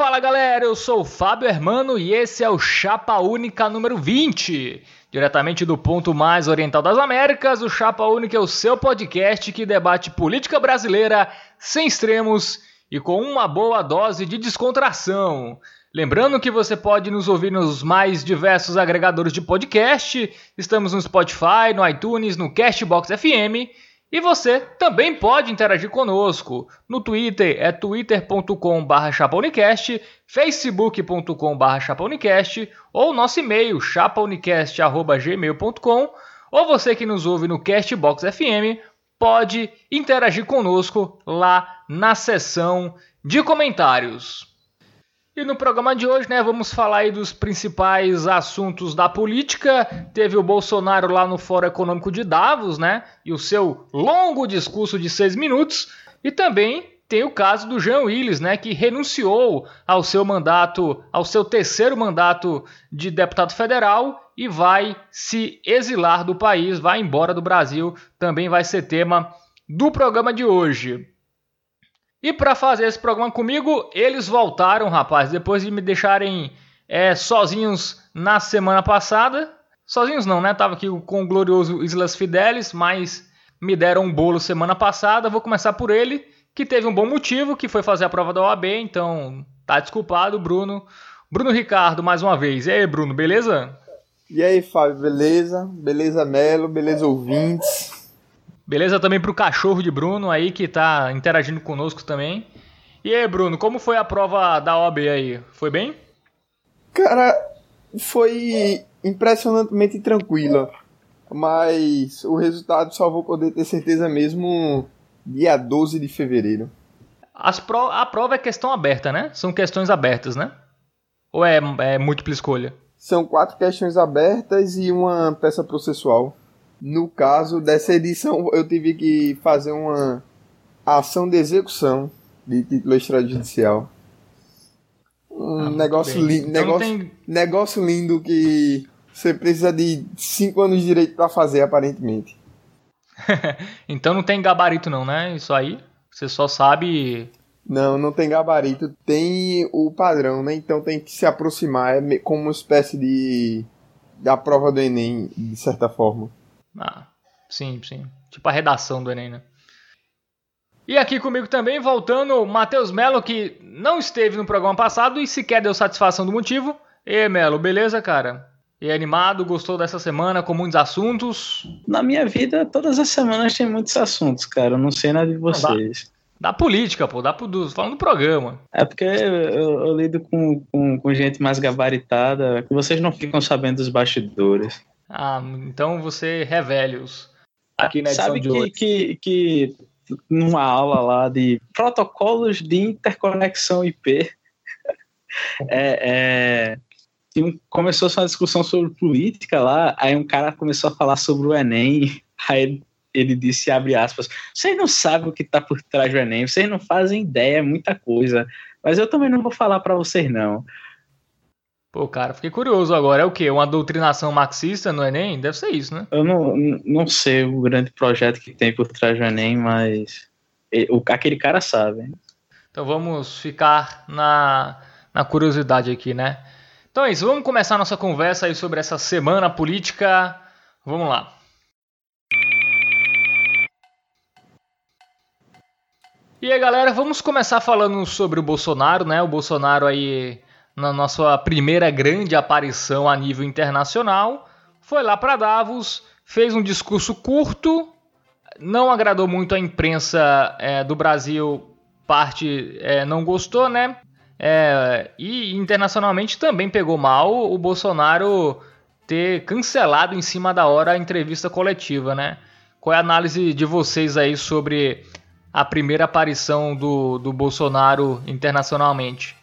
Fala galera, eu sou o Fábio Hermano e esse é o Chapa Única número 20. Diretamente do ponto mais oriental das Américas, o Chapa Única é o seu podcast que debate política brasileira sem extremos e com uma boa dose de descontração. Lembrando que você pode nos ouvir nos mais diversos agregadores de podcast. Estamos no Spotify, no iTunes, no Castbox FM e você também pode interagir conosco. No Twitter é twitter.com.br chapaunicast, facebook.com.br chapaunicast ou nosso e-mail chapaunicast.gmail.com ou você que nos ouve no Castbox FM pode interagir conosco lá na seção de comentários. E no programa de hoje, né, vamos falar aí dos principais assuntos da política. Teve o Bolsonaro lá no Fórum Econômico de Davos, né, e o seu longo discurso de seis minutos. E também tem o caso do Jean Willis, né, que renunciou ao seu mandato, ao seu terceiro mandato de deputado federal e vai se exilar do país, vai embora do Brasil. Também vai ser tema do programa de hoje. E para fazer esse programa comigo, eles voltaram, rapaz, depois de me deixarem é, sozinhos na semana passada. Sozinhos não, né? Tava aqui com o glorioso Islas Fidelis, mas me deram um bolo semana passada. Vou começar por ele, que teve um bom motivo, que foi fazer a prova da OAB, então tá desculpado, Bruno. Bruno Ricardo, mais uma vez. E aí, Bruno, beleza? E aí, Fábio, beleza? Beleza, Melo, beleza, ouvintes? Beleza também pro cachorro de Bruno aí que tá interagindo conosco também. E aí, Bruno, como foi a prova da OAB aí? Foi bem? Cara, foi impressionantemente tranquila. Mas o resultado só vou poder ter certeza mesmo dia 12 de fevereiro. As pro... A prova é questão aberta, né? São questões abertas, né? Ou é, é múltipla escolha? São quatro questões abertas e uma peça processual. No caso dessa edição, eu tive que fazer uma ação de execução de título extrajudicial. Um ah, negócio, li então negócio, tem... negócio lindo que você precisa de 5 anos de direito para fazer, aparentemente. então não tem gabarito não, né? Isso aí, você só sabe... Não, não tem gabarito, tem o padrão, né? Então tem que se aproximar, é como uma espécie de da prova do Enem, de certa forma. Ah, sim, sim. Tipo a redação do Enem, né? E aqui comigo também, voltando, Matheus Melo, que não esteve no programa passado e sequer deu satisfação do motivo. E Melo, beleza, cara? E animado, gostou dessa semana com muitos assuntos? Na minha vida, todas as semanas tem muitos assuntos, cara. Eu não sei nada de vocês. Da política, pô, da, do, falando do programa. É porque eu, eu, eu lido com, com, com, gente mais gabaritada, que vocês não ficam sabendo dos bastidores. Ah, então você revele-os aqui na edição Sabe de que, hoje. que, que numa aula lá de protocolos de interconexão IP, é, é, começou uma discussão sobre política lá, aí um cara começou a falar sobre o Enem, aí ele, ele disse, abre aspas, vocês não sabem o que está por trás do Enem, vocês não fazem ideia, é muita coisa, mas eu também não vou falar para vocês não. Pô, cara, fiquei curioso agora. É o quê? Uma doutrinação marxista no Enem? Deve ser isso, né? Eu não, não sei o grande projeto que tem por trás do Enem, mas o, aquele cara sabe. Então vamos ficar na, na curiosidade aqui, né? Então é isso, vamos começar a nossa conversa aí sobre essa semana política. Vamos lá. E aí, galera, vamos começar falando sobre o Bolsonaro, né? O Bolsonaro aí na nossa primeira grande aparição a nível internacional, foi lá para Davos, fez um discurso curto, não agradou muito a imprensa é, do Brasil, parte é, não gostou, né? É, e internacionalmente também pegou mal o Bolsonaro ter cancelado em cima da hora a entrevista coletiva, né? Qual é a análise de vocês aí sobre a primeira aparição do, do Bolsonaro internacionalmente?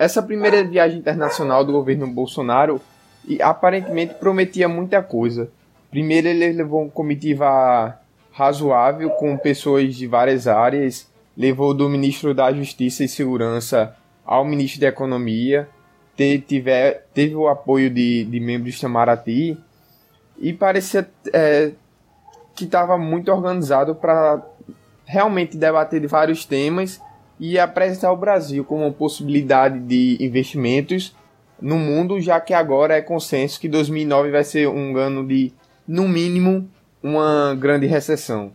Essa primeira viagem internacional do governo Bolsonaro e aparentemente prometia muita coisa. Primeiro ele levou uma comitiva razoável com pessoas de várias áreas, levou do ministro da Justiça e Segurança ao ministro da Economia, teve, tiver, teve o apoio de, de membros do Itamaraty e parecia é, que estava muito organizado para realmente debater de vários temas e apresentar o Brasil como uma possibilidade de investimentos no mundo, já que agora é consenso que 2009 vai ser um ano de, no mínimo, uma grande recessão.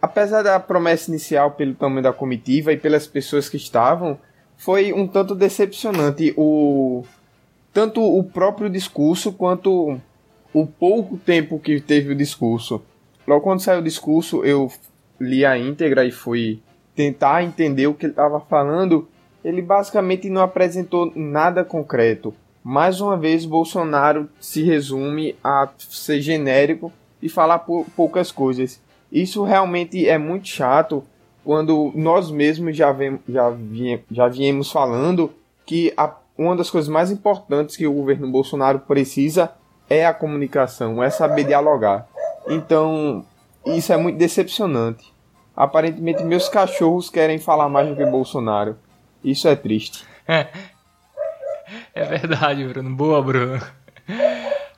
Apesar da promessa inicial pelo tamanho da comitiva e pelas pessoas que estavam, foi um tanto decepcionante o tanto o próprio discurso quanto o pouco tempo que teve o discurso. Logo quando saiu o discurso, eu li a íntegra e fui tentar entender o que ele estava falando. Ele basicamente não apresentou nada concreto. Mais uma vez, Bolsonaro se resume a ser genérico e falar poucas coisas. Isso realmente é muito chato quando nós mesmos já, vem, já, já viemos falando que a, uma das coisas mais importantes que o governo Bolsonaro precisa é a comunicação, é saber dialogar. Então, isso é muito decepcionante. Aparentemente, meus cachorros querem falar mais do que Bolsonaro. Isso é triste. É, é verdade, Bruno. Boa, Bruno.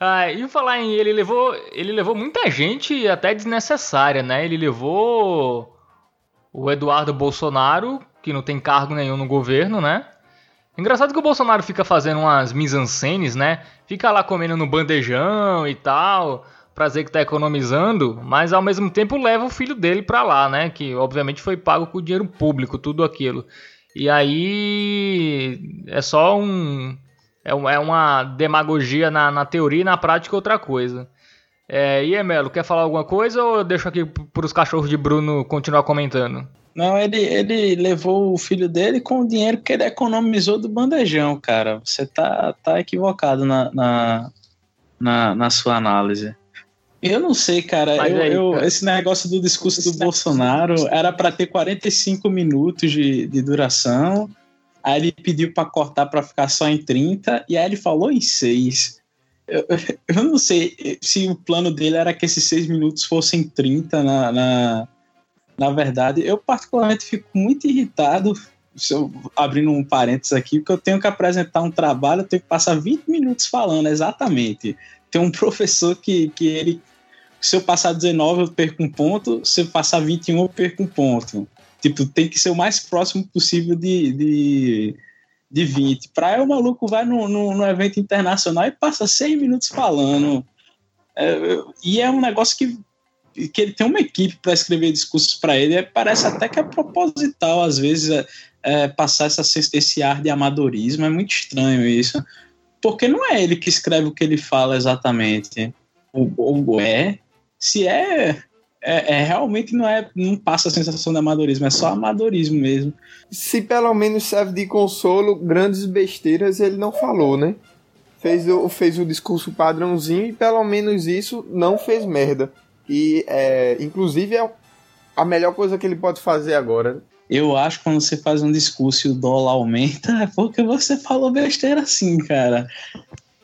Ah, e falar em ele levou, ele levou muita gente até desnecessária, né? Ele levou o Eduardo Bolsonaro, que não tem cargo nenhum no governo, né? Engraçado que o Bolsonaro fica fazendo umas mise-en-scenes, né? Fica lá comendo no bandejão e tal, pra dizer que tá economizando, mas ao mesmo tempo leva o filho dele pra lá, né? Que obviamente foi pago com dinheiro público, tudo aquilo. E aí é só um é, é uma demagogia na, na teoria e na prática outra coisa. É, e quer falar alguma coisa ou eu deixo aqui para os cachorros de Bruno continuar comentando? Não, ele, ele levou o filho dele com o dinheiro que ele economizou do bandejão, cara. Você tá, tá equivocado na, na, na, na sua análise. Eu não sei, cara. Eu, aí, eu, cara. Esse negócio do discurso do Bolsonaro era para ter 45 minutos de, de duração. Aí ele pediu para cortar para ficar só em 30 e aí ele falou em 6. Eu, eu, não sei se o plano dele era que esses 6 minutos fossem 30 na, na, na verdade. Eu particularmente fico muito irritado, eu, abrindo um parênteses aqui, porque eu tenho que apresentar um trabalho, eu tenho que passar 20 minutos falando exatamente. Tem um professor que, que ele se eu passar 19 eu perco um ponto, se eu passar 21 eu perco um ponto. Tipo, tem que ser o mais próximo possível de, de, de 20. Pra aí o maluco vai no, no, evento internacional e passa seis minutos falando. É, e é um negócio que, que ele tem uma equipe para escrever discursos para ele. É, parece até que é proposital, às vezes, é, é, passar essa, esse ar de amadorismo. É muito estranho isso. Porque não é ele que escreve o que ele fala exatamente. Ou, ou é. Se é, é, é, realmente não é não passa a sensação de amadorismo, é só amadorismo mesmo. Se pelo menos serve de consolo, grandes besteiras ele não falou, né? Fez o, fez o discurso padrãozinho e pelo menos isso não fez merda. E é, inclusive é a melhor coisa que ele pode fazer agora. Eu acho que quando você faz um discurso e o dólar aumenta, é porque você falou besteira assim, cara.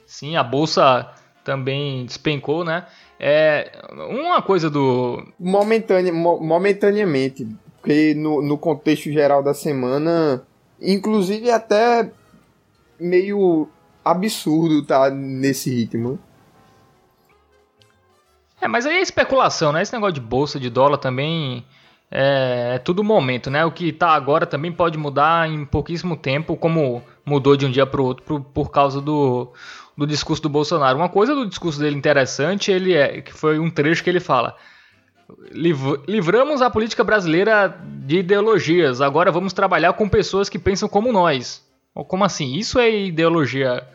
Sim, a bolsa também despencou, né? É, uma coisa do. Momentânea, momentaneamente. Porque no, no contexto geral da semana, inclusive até meio absurdo tá nesse ritmo. É, mas aí é especulação, né? Esse negócio de bolsa, de dólar também é, é tudo momento, né? O que tá agora também pode mudar em pouquíssimo tempo, como mudou de um dia para o outro por, por causa do, do discurso do Bolsonaro. Uma coisa do discurso dele interessante, ele é que foi um trecho que ele fala: livramos a política brasileira de ideologias. Agora vamos trabalhar com pessoas que pensam como nós. Como assim? Isso é ideologia,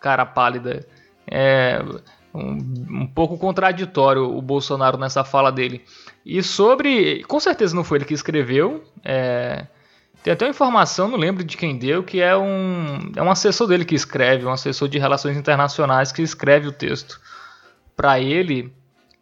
cara pálida. É um, um pouco contraditório o Bolsonaro nessa fala dele. E sobre, com certeza não foi ele que escreveu. É, tem até uma informação, não lembro de quem deu, que é um, é um assessor dele que escreve, um assessor de relações internacionais que escreve o texto para ele.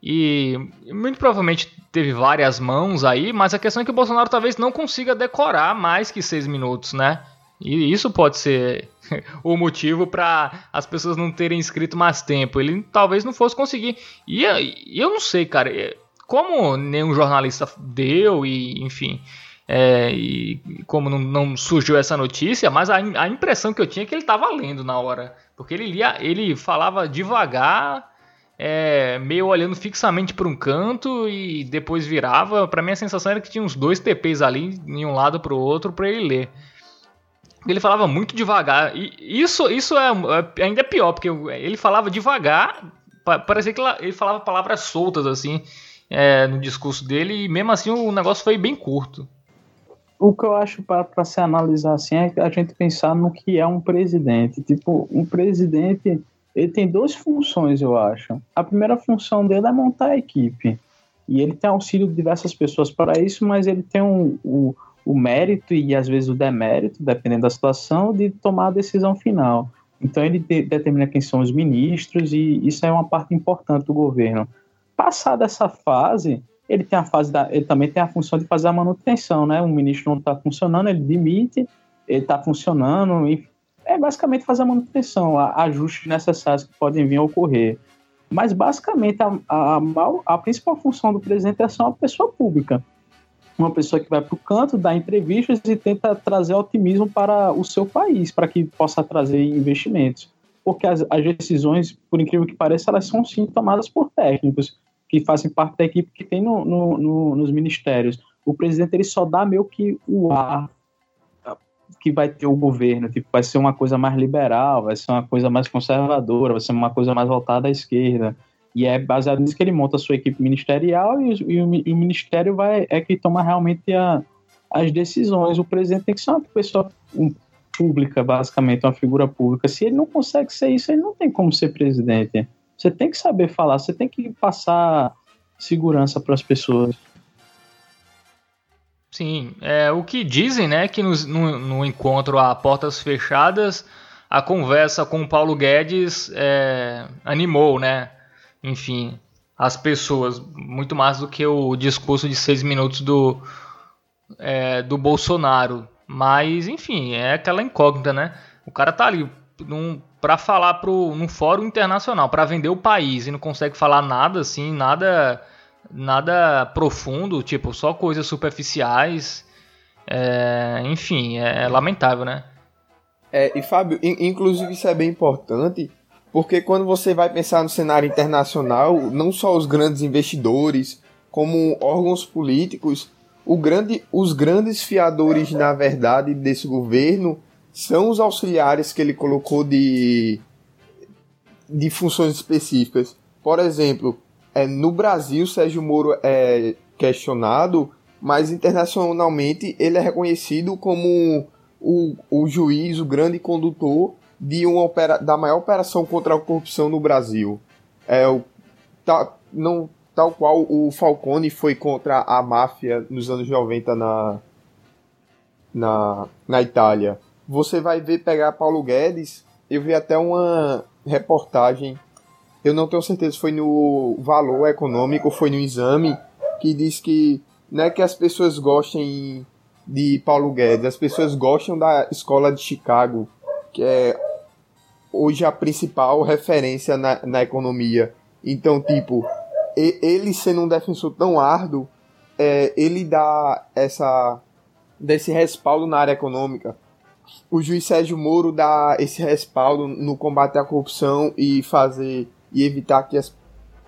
E muito provavelmente teve várias mãos aí, mas a questão é que o Bolsonaro talvez não consiga decorar mais que seis minutos, né? E isso pode ser o motivo para as pessoas não terem escrito mais tempo. Ele talvez não fosse conseguir. E eu não sei, cara. Como nenhum jornalista deu, e enfim, é, e como não, não, surgiu essa notícia, mas a, a, impressão que eu tinha é que ele estava lendo na hora, porque ele lia, ele falava devagar é, meio olhando fixamente para um canto e depois virava. Para mim a sensação era que tinha uns dois TPs ali, em um lado para o outro, para ele ler. Ele falava muito devagar. E isso, isso é, é, ainda é pior, porque ele falava devagar, parecia que ele falava palavras soltas assim é, no discurso dele, e mesmo assim o negócio foi bem curto. O que eu acho para se analisar assim é a gente pensar no que é um presidente. Tipo, um presidente ele tem duas funções, eu acho. A primeira função dele é montar a equipe. E ele tem auxílio de diversas pessoas para isso, mas ele tem um, o, o mérito e às vezes o demérito, dependendo da situação, de tomar a decisão final. Então ele de, determina quem são os ministros e isso é uma parte importante do governo. Passada essa fase, ele tem a fase da, ele também tem a função de fazer a manutenção, né? Um ministro não está funcionando, ele demite, ele está funcionando, e é basicamente fazer a manutenção, ajustes necessários que podem vir a ocorrer. Mas basicamente a, a, a principal função do presidente é ser uma pessoa pública. Uma pessoa que vai para o canto, dá entrevistas e tenta trazer otimismo para o seu país, para que possa trazer investimentos. Porque as, as decisões, por incrível que pareça, elas são sim tomadas por técnicos que fazem parte da equipe que tem no, no, no, nos ministérios. O presidente ele só dá meio que o ar que vai ter o governo, tipo, vai ser uma coisa mais liberal, vai ser uma coisa mais conservadora, vai ser uma coisa mais voltada à esquerda. E é baseado nisso que ele monta a sua equipe ministerial e, e, o, e o, ministério vai, é que toma realmente a, as decisões. O presidente tem que ser uma pessoa pública, basicamente, uma figura pública. Se ele não consegue ser isso, ele não tem como ser presidente. Você tem que saber falar, você tem que passar segurança para as pessoas. Sim, é, o que dizem, né, que no, no, no, encontro a portas fechadas, a conversa com o Paulo Guedes é, animou, né, enfim, as pessoas, muito mais do que o discurso de seis minutos do, é, do Bolsonaro. Mas, enfim, é aquela incógnita, né? O cara tá ali para falar pro, num fórum internacional, para vender o país e não consegue falar nada assim, nada nada profundo, tipo, só coisas superficiais. É, enfim, é, é lamentável, né? É, e Fábio, inclusive isso é bem importante, porque quando você vai pensar no cenário internacional, não só os grandes investidores, como órgãos políticos, grande, os grandes fiadores, na verdade, desse governo são os auxiliares que ele colocou de, de funções específicas. Por exemplo, é, no Brasil, Sérgio Moro é questionado, mas internacionalmente ele é reconhecido como o, o juiz, o grande condutor de uma opera, da maior operação contra a corrupção no Brasil. É, o, tá, não, tal qual o Falcone foi contra a máfia nos anos 90 na, na, na Itália. Você vai ver pegar Paulo Guedes, eu vi até uma reportagem eu não tenho certeza se foi no valor econômico foi no exame, que diz que não é que as pessoas gostem de Paulo Guedes, as pessoas gostam da escola de Chicago, que é hoje a principal referência na, na economia. Então, tipo, ele sendo um defensor tão árduo, é, ele dá essa desse respaldo na área econômica. O juiz Sérgio Moro dá esse respaldo no combate à corrupção e fazer e evitar que, as,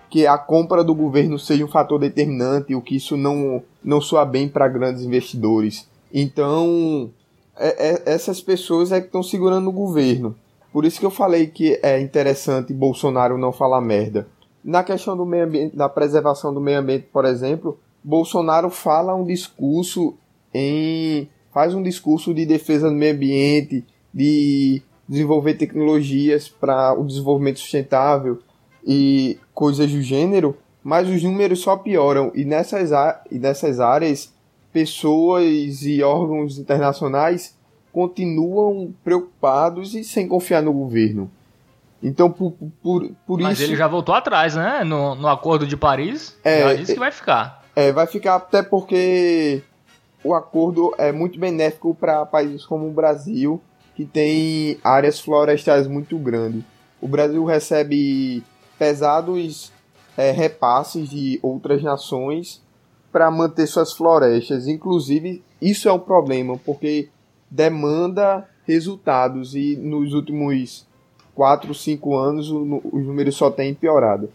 que a compra do governo seja um fator determinante, o que isso não, não soa bem para grandes investidores. Então, é, é, essas pessoas é que estão segurando o governo. Por isso que eu falei que é interessante Bolsonaro não falar merda. Na questão do meio ambiente, da preservação do meio ambiente, por exemplo, Bolsonaro fala um discurso em faz um discurso de defesa do meio ambiente, de desenvolver tecnologias para o desenvolvimento sustentável, e coisas do gênero, mas os números só pioram. E nessas, e nessas áreas, pessoas e órgãos internacionais continuam preocupados e sem confiar no governo. Então, por, por, por Mas isso. ele já voltou atrás, né? No, no Acordo de Paris. É, já disse que vai ficar. É, vai ficar até porque o acordo é muito benéfico para países como o Brasil, que tem áreas florestais muito grandes. O Brasil recebe pesados é, repasses de outras nações para manter suas florestas. Inclusive, isso é um problema, porque demanda resultados e nos últimos 4, 5 anos os números só têm piorado.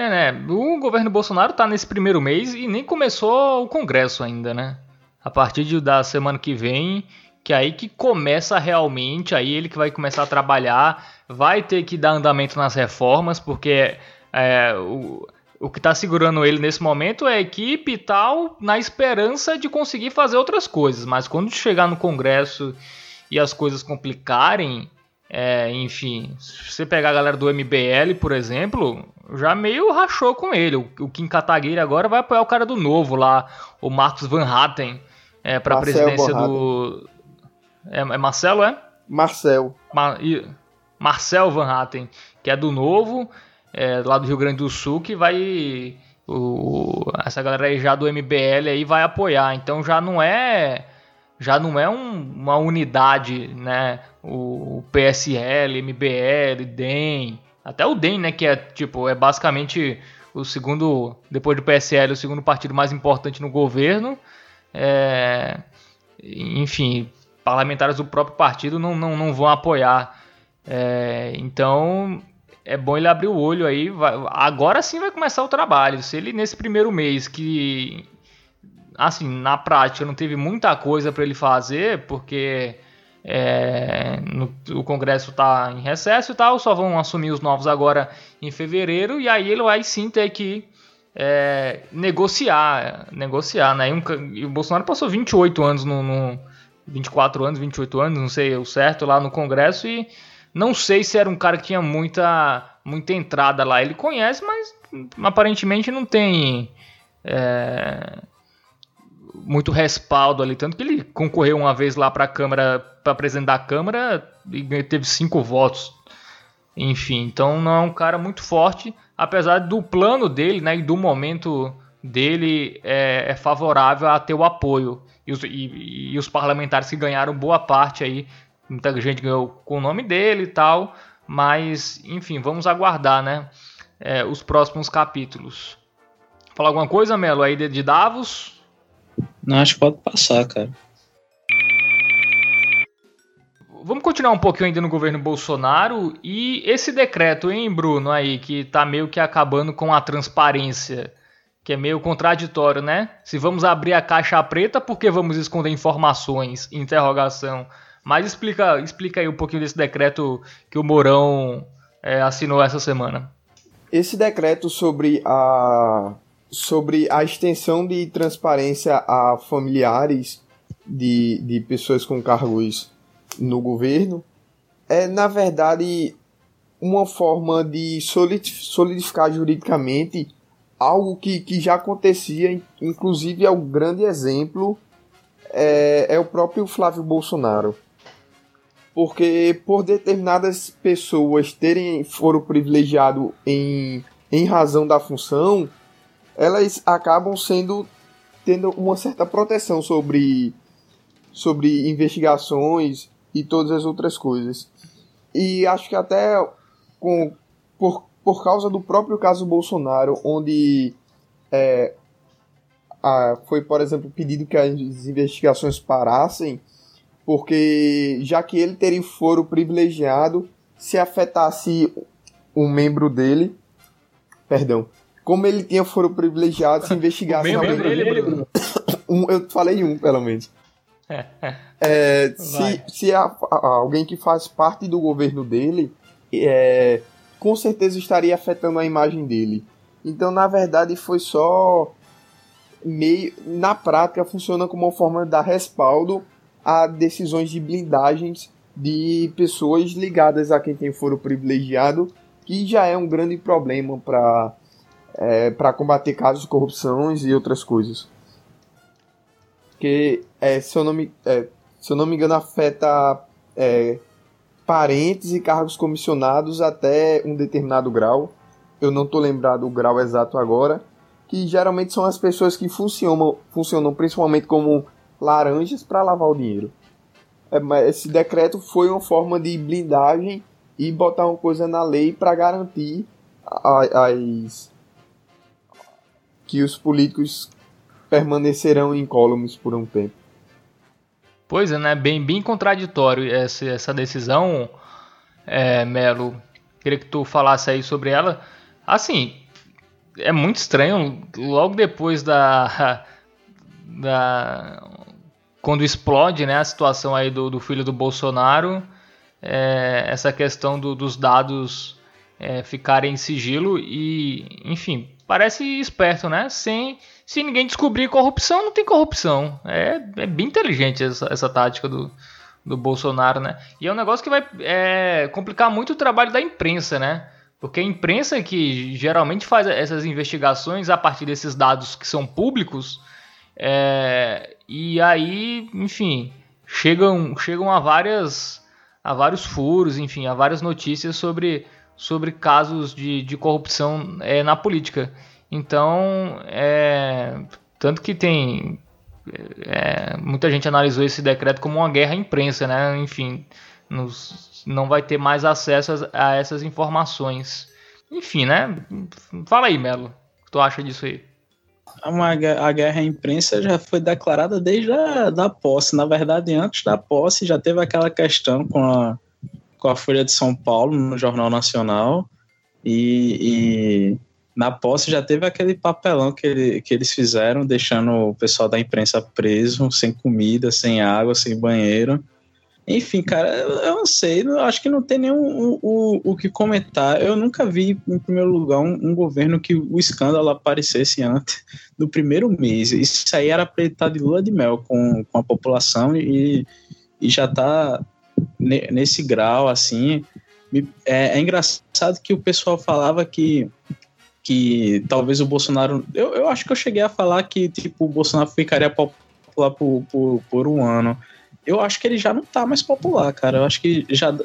É, né? O governo Bolsonaro tá nesse primeiro mês e nem começou o Congresso ainda, né? A partir de, da semana que vem, que é aí que começa realmente, aí ele que vai começar a trabalhar, vai ter que dar andamento nas reformas, porque é, o, o que está segurando ele nesse momento é a equipe e tal, na esperança de conseguir fazer outras coisas. Mas quando chegar no Congresso e as coisas complicarem, é, enfim, se você pegar a galera do MBL, por exemplo, já meio rachou com ele. O, o Kim Kataguiri agora vai apoiar o cara do novo lá, o Marcos Van Hatten, é, para a presidência do. É, é, Marcelo, é? Marcel. Mar... Marcel Van Hatten, que é do novo, é, lá do Rio Grande do Sul, que vai. O, essa galera aí já do MBL aí vai apoiar. Então já não é já não é um, uma unidade, né? O, PSL, MBL, DEM, até o DEM, né? Que é tipo é basicamente o segundo, depois do PSL, o segundo partido mais importante no governo. É, enfim, parlamentares do próprio partido não, não, não vão apoiar. É, então é bom ele abrir o olho aí. Vai, agora sim vai começar o trabalho. Se ele nesse primeiro mês que assim, na prática não teve muita coisa para ele fazer, porque é, no, o Congresso está em recesso e tal, só vão assumir os novos agora em fevereiro, e aí ele vai sim ter que é, negociar, negociar, né? E, um, e, o Bolsonaro passou 28 anos no, no 24 anos, 28 anos, não sei o certo, lá no Congresso e não sei se era um cara que tinha muita, muita entrada lá. Ele conhece, mas aparentemente não tem é, muito respaldo ali. Tanto que ele concorreu uma vez lá para a Câmara, para presidente da Câmara, e teve cinco votos. Enfim, então não é um cara muito forte, apesar do plano dele né, e do momento dele é, é favorável a ter o apoio. E os, e, e os, parlamentares que ganharam boa parte aí, muita gente ganhou com o nome dele e tal, mas enfim, vamos aguardar né, é, os próximos capítulos. Falar alguma coisa, Melo, aí de, de Davos? Não, acho que pode passar, cara. Vamos continuar um pouquinho ainda no governo Bolsonaro e esse decreto, hein, Bruno, aí, que tá meio que acabando com a transparência, que é meio contraditório, né? Se vamos abrir a caixa preta, por que vamos esconder informações? Interrogação. Mas explica, explica aí um pouquinho desse decreto que o Mourão é, assinou essa semana. Esse decreto sobre a sobre a extensão de transparência a familiares de, de pessoas com cargos no governo é, na verdade, uma forma de solidificar juridicamente algo que, que já acontecia, inclusive é um grande exemplo é, é o próprio Flávio Bolsonaro. Porque por determinadas pessoas terem foro privilegiado em, em razão da função, elas acabam sendo tendo uma certa proteção sobre sobre investigações e todas as outras coisas. E acho que até com, por, por causa do próprio caso Bolsonaro, onde é, a, foi, por exemplo, pedido que as investigações parassem, porque já que ele teria foro privilegiado, se afetasse um membro dele, perdão, como ele tinha foro privilegiado, se investigasse dele, um, eu falei um, pelo menos. É, se se a, a, alguém que faz parte do governo dele, é, com certeza estaria afetando a imagem dele. Então, na verdade, foi só meio. Na prática, funciona como uma forma de dar respaldo a decisões de blindagens de pessoas ligadas a quem tem foro privilegiado, que já é um grande problema para é, para combater casos de corrupção e outras coisas. Que, é, se, eu não me, é, se eu não me engano, afeta é, parentes e cargos comissionados até um determinado grau. Eu não estou lembrado o grau exato agora. Que geralmente são as pessoas que funcionam, funcionam principalmente como laranjas para lavar o dinheiro. É, esse decreto foi uma forma de blindagem e botar uma coisa na lei para garantir as, que os políticos permanecerão incólumes por um tempo. Pois é, né? Bem, bem contraditório essa, essa decisão, é, Melo. Queria que tu falasse aí sobre ela. Assim, é muito estranho. Logo depois da. da quando explode né, a situação aí do, do filho do Bolsonaro, é, essa questão do, dos dados é, ficarem em sigilo e, enfim, parece esperto, né? Sem, se ninguém descobrir corrupção, não tem corrupção. É, é bem inteligente essa, essa tática do, do Bolsonaro, né? E é um negócio que vai é, complicar muito o trabalho da imprensa, né? Porque a imprensa que geralmente faz essas investigações a partir desses dados que são públicos, é, e aí, enfim, chegam, chegam a, várias, a vários furos, enfim, a várias notícias sobre, sobre casos de, de corrupção é, na política. Então, é, tanto que tem. É, muita gente analisou esse decreto como uma guerra à imprensa, né? Enfim, nos, não vai ter mais acesso a essas informações. Enfim, né? Fala aí, Melo. O que tu acha disso aí? Uma, a guerra à imprensa já foi declarada desde a da posse. Na verdade, antes da posse já teve aquela questão com a, com a Folha de São Paulo no Jornal Nacional. E, e na posse já teve aquele papelão que, ele, que eles fizeram, deixando o pessoal da imprensa preso, sem comida, sem água, sem banheiro. Enfim, cara, eu não sei, eu acho que não tem nenhum o, o, o que comentar. Eu nunca vi, em primeiro lugar, um, um, governo que o escândalo aparecesse antes do primeiro mês. Isso aí era para ele estar de lua de mel com, com a população e, e já está nesse grau, assim. É, é, engraçado que o pessoal falava que, que talvez o Bolsonaro. Eu, eu acho que eu cheguei a falar que tipo, o Bolsonaro ficaria popular por, por, por um ano eu acho que ele já não tá mais popular, cara. Eu acho que já.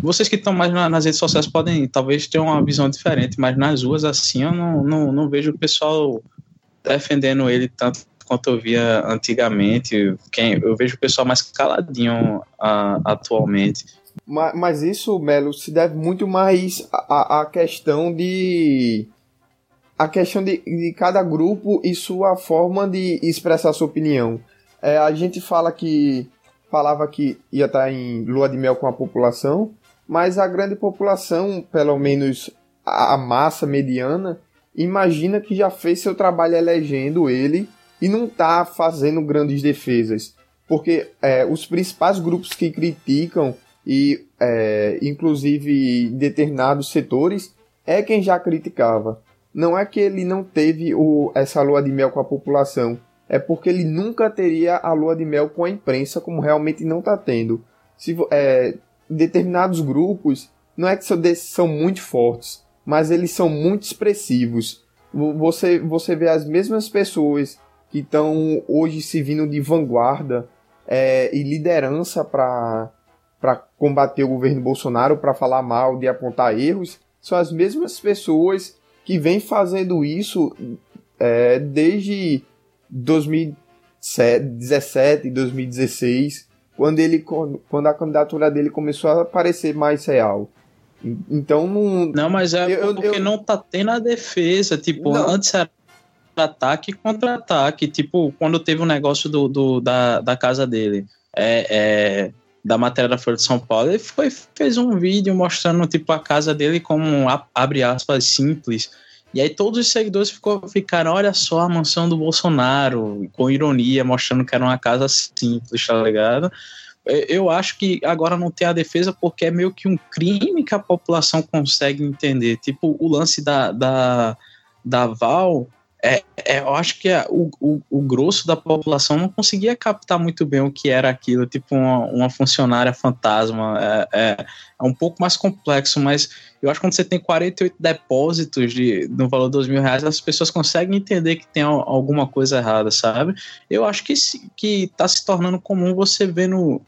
Vocês que estão mais nas redes sociais podem talvez ter uma visão diferente, mas nas ruas assim eu não, não, não vejo o pessoal defendendo ele tanto quanto eu via antigamente. Quem, eu vejo o pessoal mais caladinho a, atualmente. Mas, mas, isso, Melo, se deve muito mais à, à questão de. A questão de, de cada grupo e sua forma de expressar sua opinião. É, a gente fala que falava que ia estar em lua de mel com a população, mas a grande população, pelo menos a massa mediana, imagina que já fez seu trabalho elegendo ele e não está fazendo grandes defesas. Porque é, os principais grupos que criticam, e é, inclusive determinados setores, é quem já criticava. Não é que ele não teve o, essa lua de mel com a população, é porque ele nunca teria a lua de mel com a imprensa, como realmente não está tendo. Se, é, determinados grupos, não é que são, são muito fortes, mas eles são muito expressivos. Você, você vê as mesmas pessoas que estão hoje se vindo de vanguarda é, e liderança para combater o governo Bolsonaro, para falar mal, de apontar erros, são as mesmas pessoas que vêm fazendo isso é, desde 2017, 2016, quando ele quando a candidatura dele começou a parecer mais real. Então não. Não, mas é eu, porque eu, não tá tendo a defesa. Tipo, não. antes era ataque e contra-ataque. Tipo, quando teve o um negócio do, do, da, da casa dele, é, é, da matéria da Folha de São Paulo, ele foi, fez um vídeo mostrando tipo, a casa dele como, abre aspas, simples e aí todos os seguidores ficou, ficaram, olha só a mansão do Bolsonaro, com ironia, mostrando que era uma casa simples, tá ligado? Eu acho que agora não tem a defesa porque é meio que um crime que a população consegue entender. Tipo, o lance da, da, da Val é, é, eu acho que a, o, o, o, grosso da população não conseguia captar muito bem o que era aquilo, tipo uma, uma funcionária fantasma. É, é, é, um pouco mais complexo, mas eu acho que quando você tem 48 depósitos de, no valor de 2 mil reais, as pessoas conseguem entender que tem alguma coisa errada, sabe? Eu acho que, que tá se tornando comum você vendo,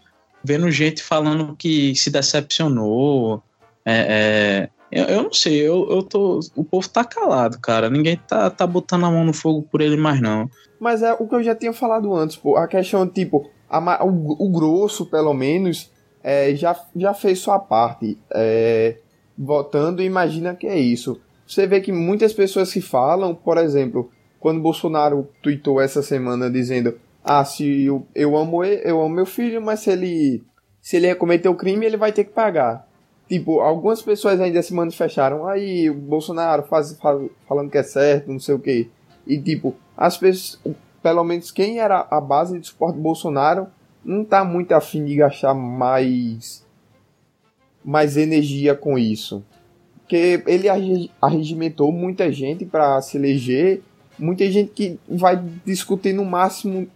vendo gente falando que se decepcionou. É, é eu, eu não sei, eu, eu tô. O povo tá calado, cara. Ninguém tá, tá botando a mão no fogo por ele mais, não. Mas é o que eu já tinha falado antes, pô. A questão, tipo, a, o, o grosso, pelo menos, é, já, já fez sua parte. É, votando, imagina que é isso. Você vê que muitas pessoas que falam, por exemplo, quando Bolsonaro tweetou essa semana dizendo: Ah, se eu, eu amo eu amo meu filho, mas se ele se ele cometer o crime, ele vai ter que pagar. Tipo, algumas pessoas ainda se manifestaram, aí o Bolsonaro faz, faz, falando que é certo, não sei o que. E tipo, as pessoas, pelo menos quem era a base de suporte do Bolsonaro, não tá muito afim de gastar mais mais energia com isso. Porque ele arregimentou muita gente para se eleger, muita gente que vai discutir no máximo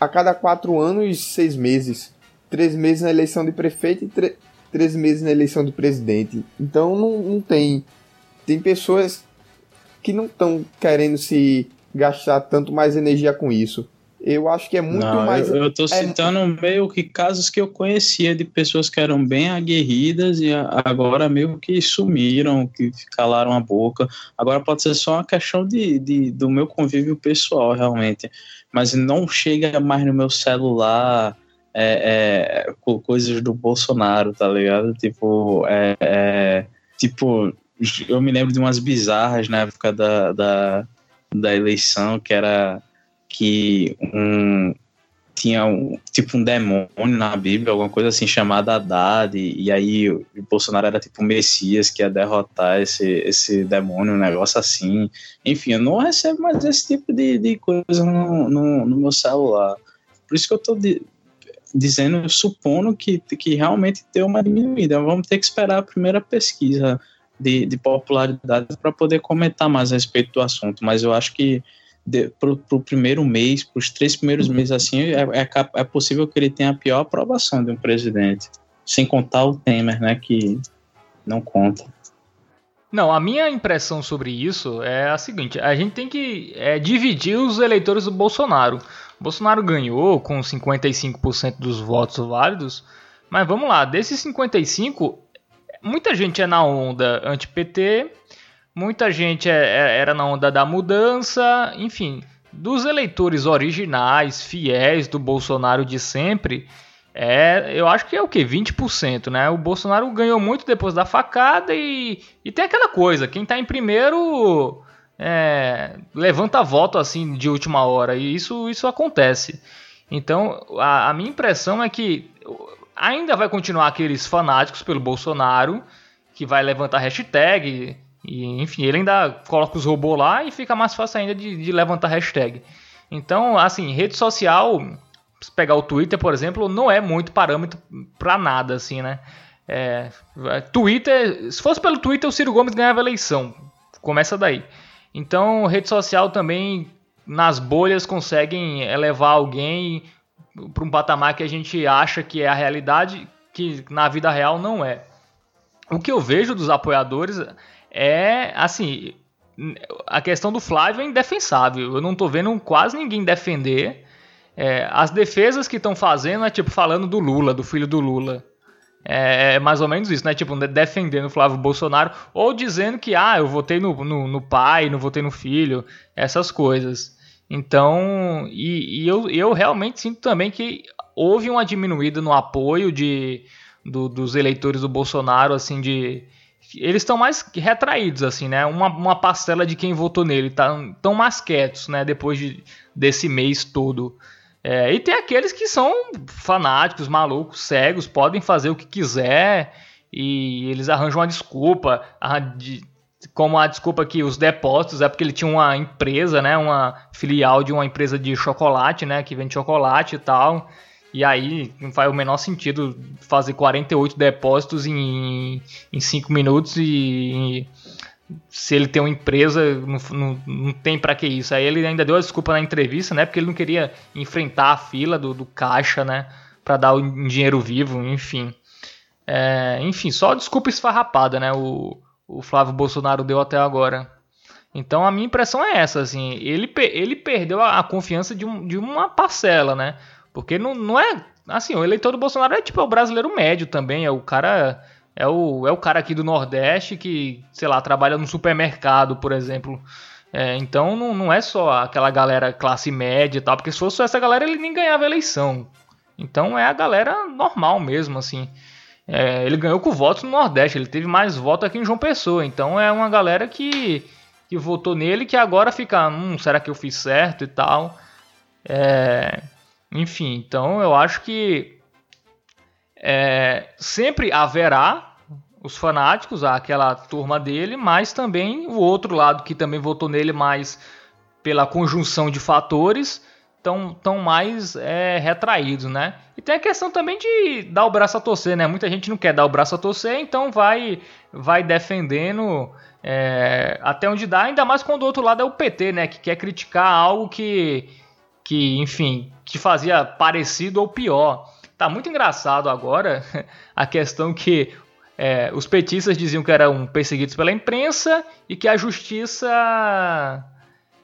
a cada quatro anos, seis meses. Três meses na eleição de prefeito e três meses na eleição de presidente. Então não, não tem. Tem pessoas que não estão querendo se gastar tanto mais energia com isso. Eu acho que é muito não, mais. Eu, tô é citando é... meio que casos que eu conhecia de pessoas que eram bem aguerridas e agora meio que sumiram, que calaram a boca. Agora pode ser só uma questão de, de do meu convívio pessoal, realmente. Mas não chega mais no meu celular é, é, coisas do Bolsonaro, tá ligado? Tipo, é, é, tipo, eu me lembro de umas bizarras na época da, da, da eleição, que era que um, tinha um, tipo um demônio na Bíblia, alguma coisa assim chamada Haddad, e, e aí o Bolsonaro era tipo o Messias que ia derrotar esse, esse demônio, um negócio assim. Enfim, eu não recebo mais esse tipo de, de coisa no, no, no meu celular. Por isso que eu tô de, dizendo, supondo que, que realmente deu uma diminuída. Vamos ter que esperar a primeira pesquisa de, de popularidade para poder comentar mais a respeito do assunto. Mas eu acho que para o primeiro mês, para os três primeiros meses, assim, é, é, é, possível que ele tenha a pior aprovação de um presidente. Sem contar o Temer, né, que não conta. Não, a minha impressão sobre isso é a seguinte: a gente tem que é, dividir os eleitores do Bolsonaro. Bolsonaro ganhou com 55% dos votos válidos, mas vamos lá, desses 55, muita gente é na onda anti-PT, muita gente é, é, era na onda da mudança, enfim, dos eleitores originais, fiéis do Bolsonaro de sempre, é, eu acho que é o que? 20%, né? O Bolsonaro ganhou muito depois da facada e, e tem aquela coisa, quem está em primeiro é, levanta voto assim de última hora e isso, isso acontece. Então a, a, minha impressão é que ainda vai continuar aqueles fanáticos pelo Bolsonaro que vai levantar hashtag e enfim ele ainda coloca os robôs lá e fica mais fácil ainda de, de levantar hashtag. Então assim rede social se pegar o Twitter por exemplo não é muito parâmetro para nada assim né. É, Twitter, se fosse pelo Twitter, o Ciro Gomes ganhava a eleição. Começa daí. Então, rede social também nas bolhas conseguem elevar alguém para um patamar que a gente acha que é a realidade, que na vida real não é. O que eu vejo dos apoiadores é assim, a questão do Flávio é indefensável. Eu não estou vendo quase ninguém defender. É, as defesas que estão fazendo é tipo falando do Lula, do filho do Lula. É, é mais ou menos isso, né? Tipo, defendendo o Flávio Bolsonaro ou dizendo que, ah, eu votei no, no, no pai, não votei no filho, essas coisas. Então, e, e eu, eu realmente sinto também que houve uma diminuída no apoio de, do, dos eleitores do Bolsonaro, assim, de. Eles estão mais retraídos, assim, né? Uma, uma parcela de quem votou nele estão tá, mais quietos, né? Depois de, desse mês todo. É, e tem aqueles que são fanáticos, malucos, cegos, podem fazer o que quiser e eles arranjam uma desculpa, como a desculpa que os depósitos é porque ele tinha uma empresa, né, uma filial de uma empresa de chocolate, né, que vende chocolate e tal. E aí não faz o menor sentido fazer 48 depósitos em 5 minutos e, se ele tem uma empresa, não, não, não tem para que isso. Aí ele ainda deu a desculpa na entrevista, né? Porque ele não queria enfrentar a fila do, do caixa, né? Para dar o dinheiro vivo, enfim. É, enfim, só desculpa esfarrapada, né? O, o Flávio Bolsonaro deu até agora. Então a minha impressão é essa, assim, ele, ele perdeu a, a confiança de, um, de uma parcela, né? Porque não, não é. Assim, o eleitor do Bolsonaro é tipo é o brasileiro médio também, é o cara é o, é o cara aqui do Nordeste que, sei lá, trabalha no supermercado, por exemplo. É, então não, não é só aquela galera classe média e tal, porque se fosse essa galera ele nem ganhava eleição. Então é a galera normal mesmo, assim. É, ele ganhou com votos no Nordeste, ele teve mais votos aqui em João Pessoa. Então é uma galera que, que votou nele que agora fica, hum, será que eu fiz certo e tal. É, enfim, então eu acho que é, sempre haverá os fanáticos, aquela turma dele, mas também o outro lado que também votou nele mais pela conjunção de fatores, tão, tão mais é, retraídos, né? E tem a questão também de dar o braço a torcer, né? Muita gente não quer dar o braço a torcer, então vai, vai defendendo é, até onde dá, ainda mais quando o outro lado é o PT, né? Que quer criticar algo que, que enfim, que fazia parecido ou pior. Tá muito engraçado agora a questão que é, os petistas diziam que eram perseguidos pela imprensa e que a justiça,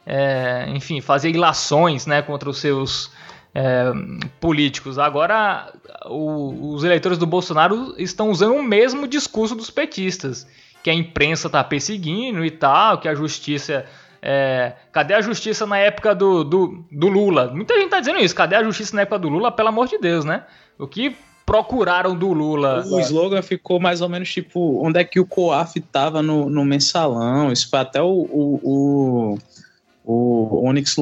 é, enfim, fazia ilações né, contra os seus é, políticos. Agora, o, os eleitores do Bolsonaro estão usando o mesmo discurso dos petistas, que a imprensa está perseguindo e tal, que a justiça. É, cadê a justiça na época do, do, do Lula? Muita gente está dizendo isso. Cadê a justiça na época do Lula? Pelo amor de Deus, né? O que procuraram do Lula. O slogan ficou mais ou menos tipo onde é que o COAF tava no, no mensalão. Isso foi até o, o, o, o Onyx